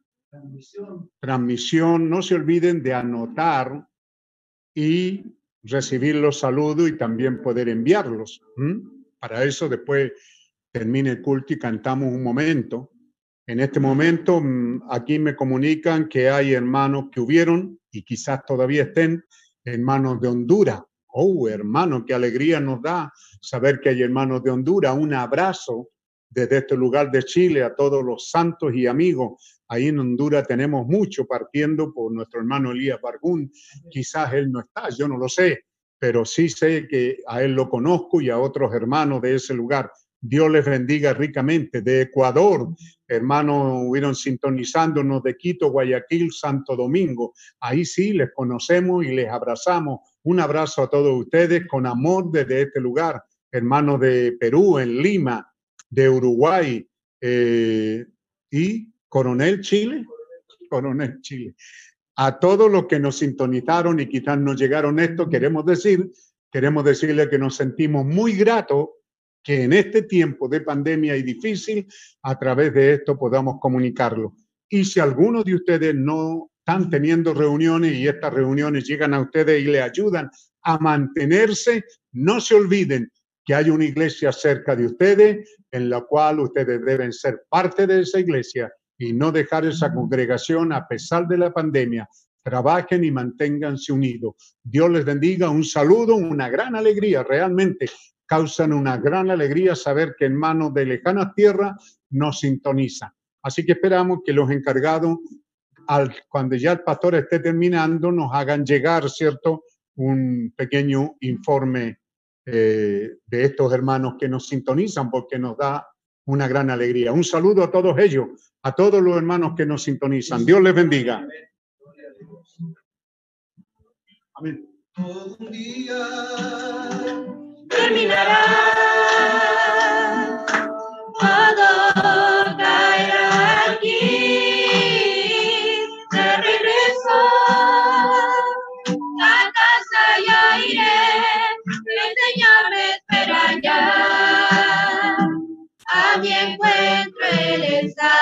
transmisión. No se olviden de anotar y recibir los saludos y también poder enviarlos. ¿m? Para eso después termine el culto y cantamos un momento. En este momento, mm, aquí me comunican que hay hermanos que hubieron y quizás todavía estén hermanos de Honduras. Oh, hermano, qué alegría nos da saber que hay hermanos de Honduras. Un abrazo desde este lugar de Chile a todos los santos y amigos. Ahí en Honduras tenemos mucho partiendo por nuestro hermano Elías Bargún. Quizás él no está, yo no lo sé, pero sí sé que a él lo conozco y a otros hermanos de ese lugar. Dios les bendiga ricamente. De Ecuador, hermanos, hubieron sintonizándonos de Quito, Guayaquil, Santo Domingo. Ahí sí les conocemos y les abrazamos. Un abrazo a todos ustedes con amor desde este lugar. Hermanos de Perú, en Lima, de Uruguay eh, y Coronel Chile. Coronel Chile. A todos los que nos sintonizaron y quizás no llegaron esto, queremos decir, queremos decirle que nos sentimos muy gratos que en este tiempo de pandemia y difícil, a través de esto podamos comunicarlo. Y si algunos de ustedes no están teniendo reuniones y estas reuniones llegan a ustedes y le ayudan a mantenerse, no se olviden que hay una iglesia cerca de ustedes en la cual ustedes deben ser parte de esa iglesia y no dejar esa congregación a pesar de la pandemia. Trabajen y manténganse unidos. Dios les bendiga. Un saludo, una gran alegría realmente causan una gran alegría saber que en manos de lejanas tierras nos sintonizan. Así que esperamos que los encargados, al, cuando ya el pastor esté terminando, nos hagan llegar, ¿cierto?, un pequeño informe eh, de estos hermanos que nos sintonizan, porque nos da una gran alegría. Un saludo a todos ellos, a todos los hermanos que nos sintonizan. Dios les bendiga. Amén terminará. Todo caerá aquí. De regreso a casa ya iré. El Señor me espera ya. A mi encuentro Él está.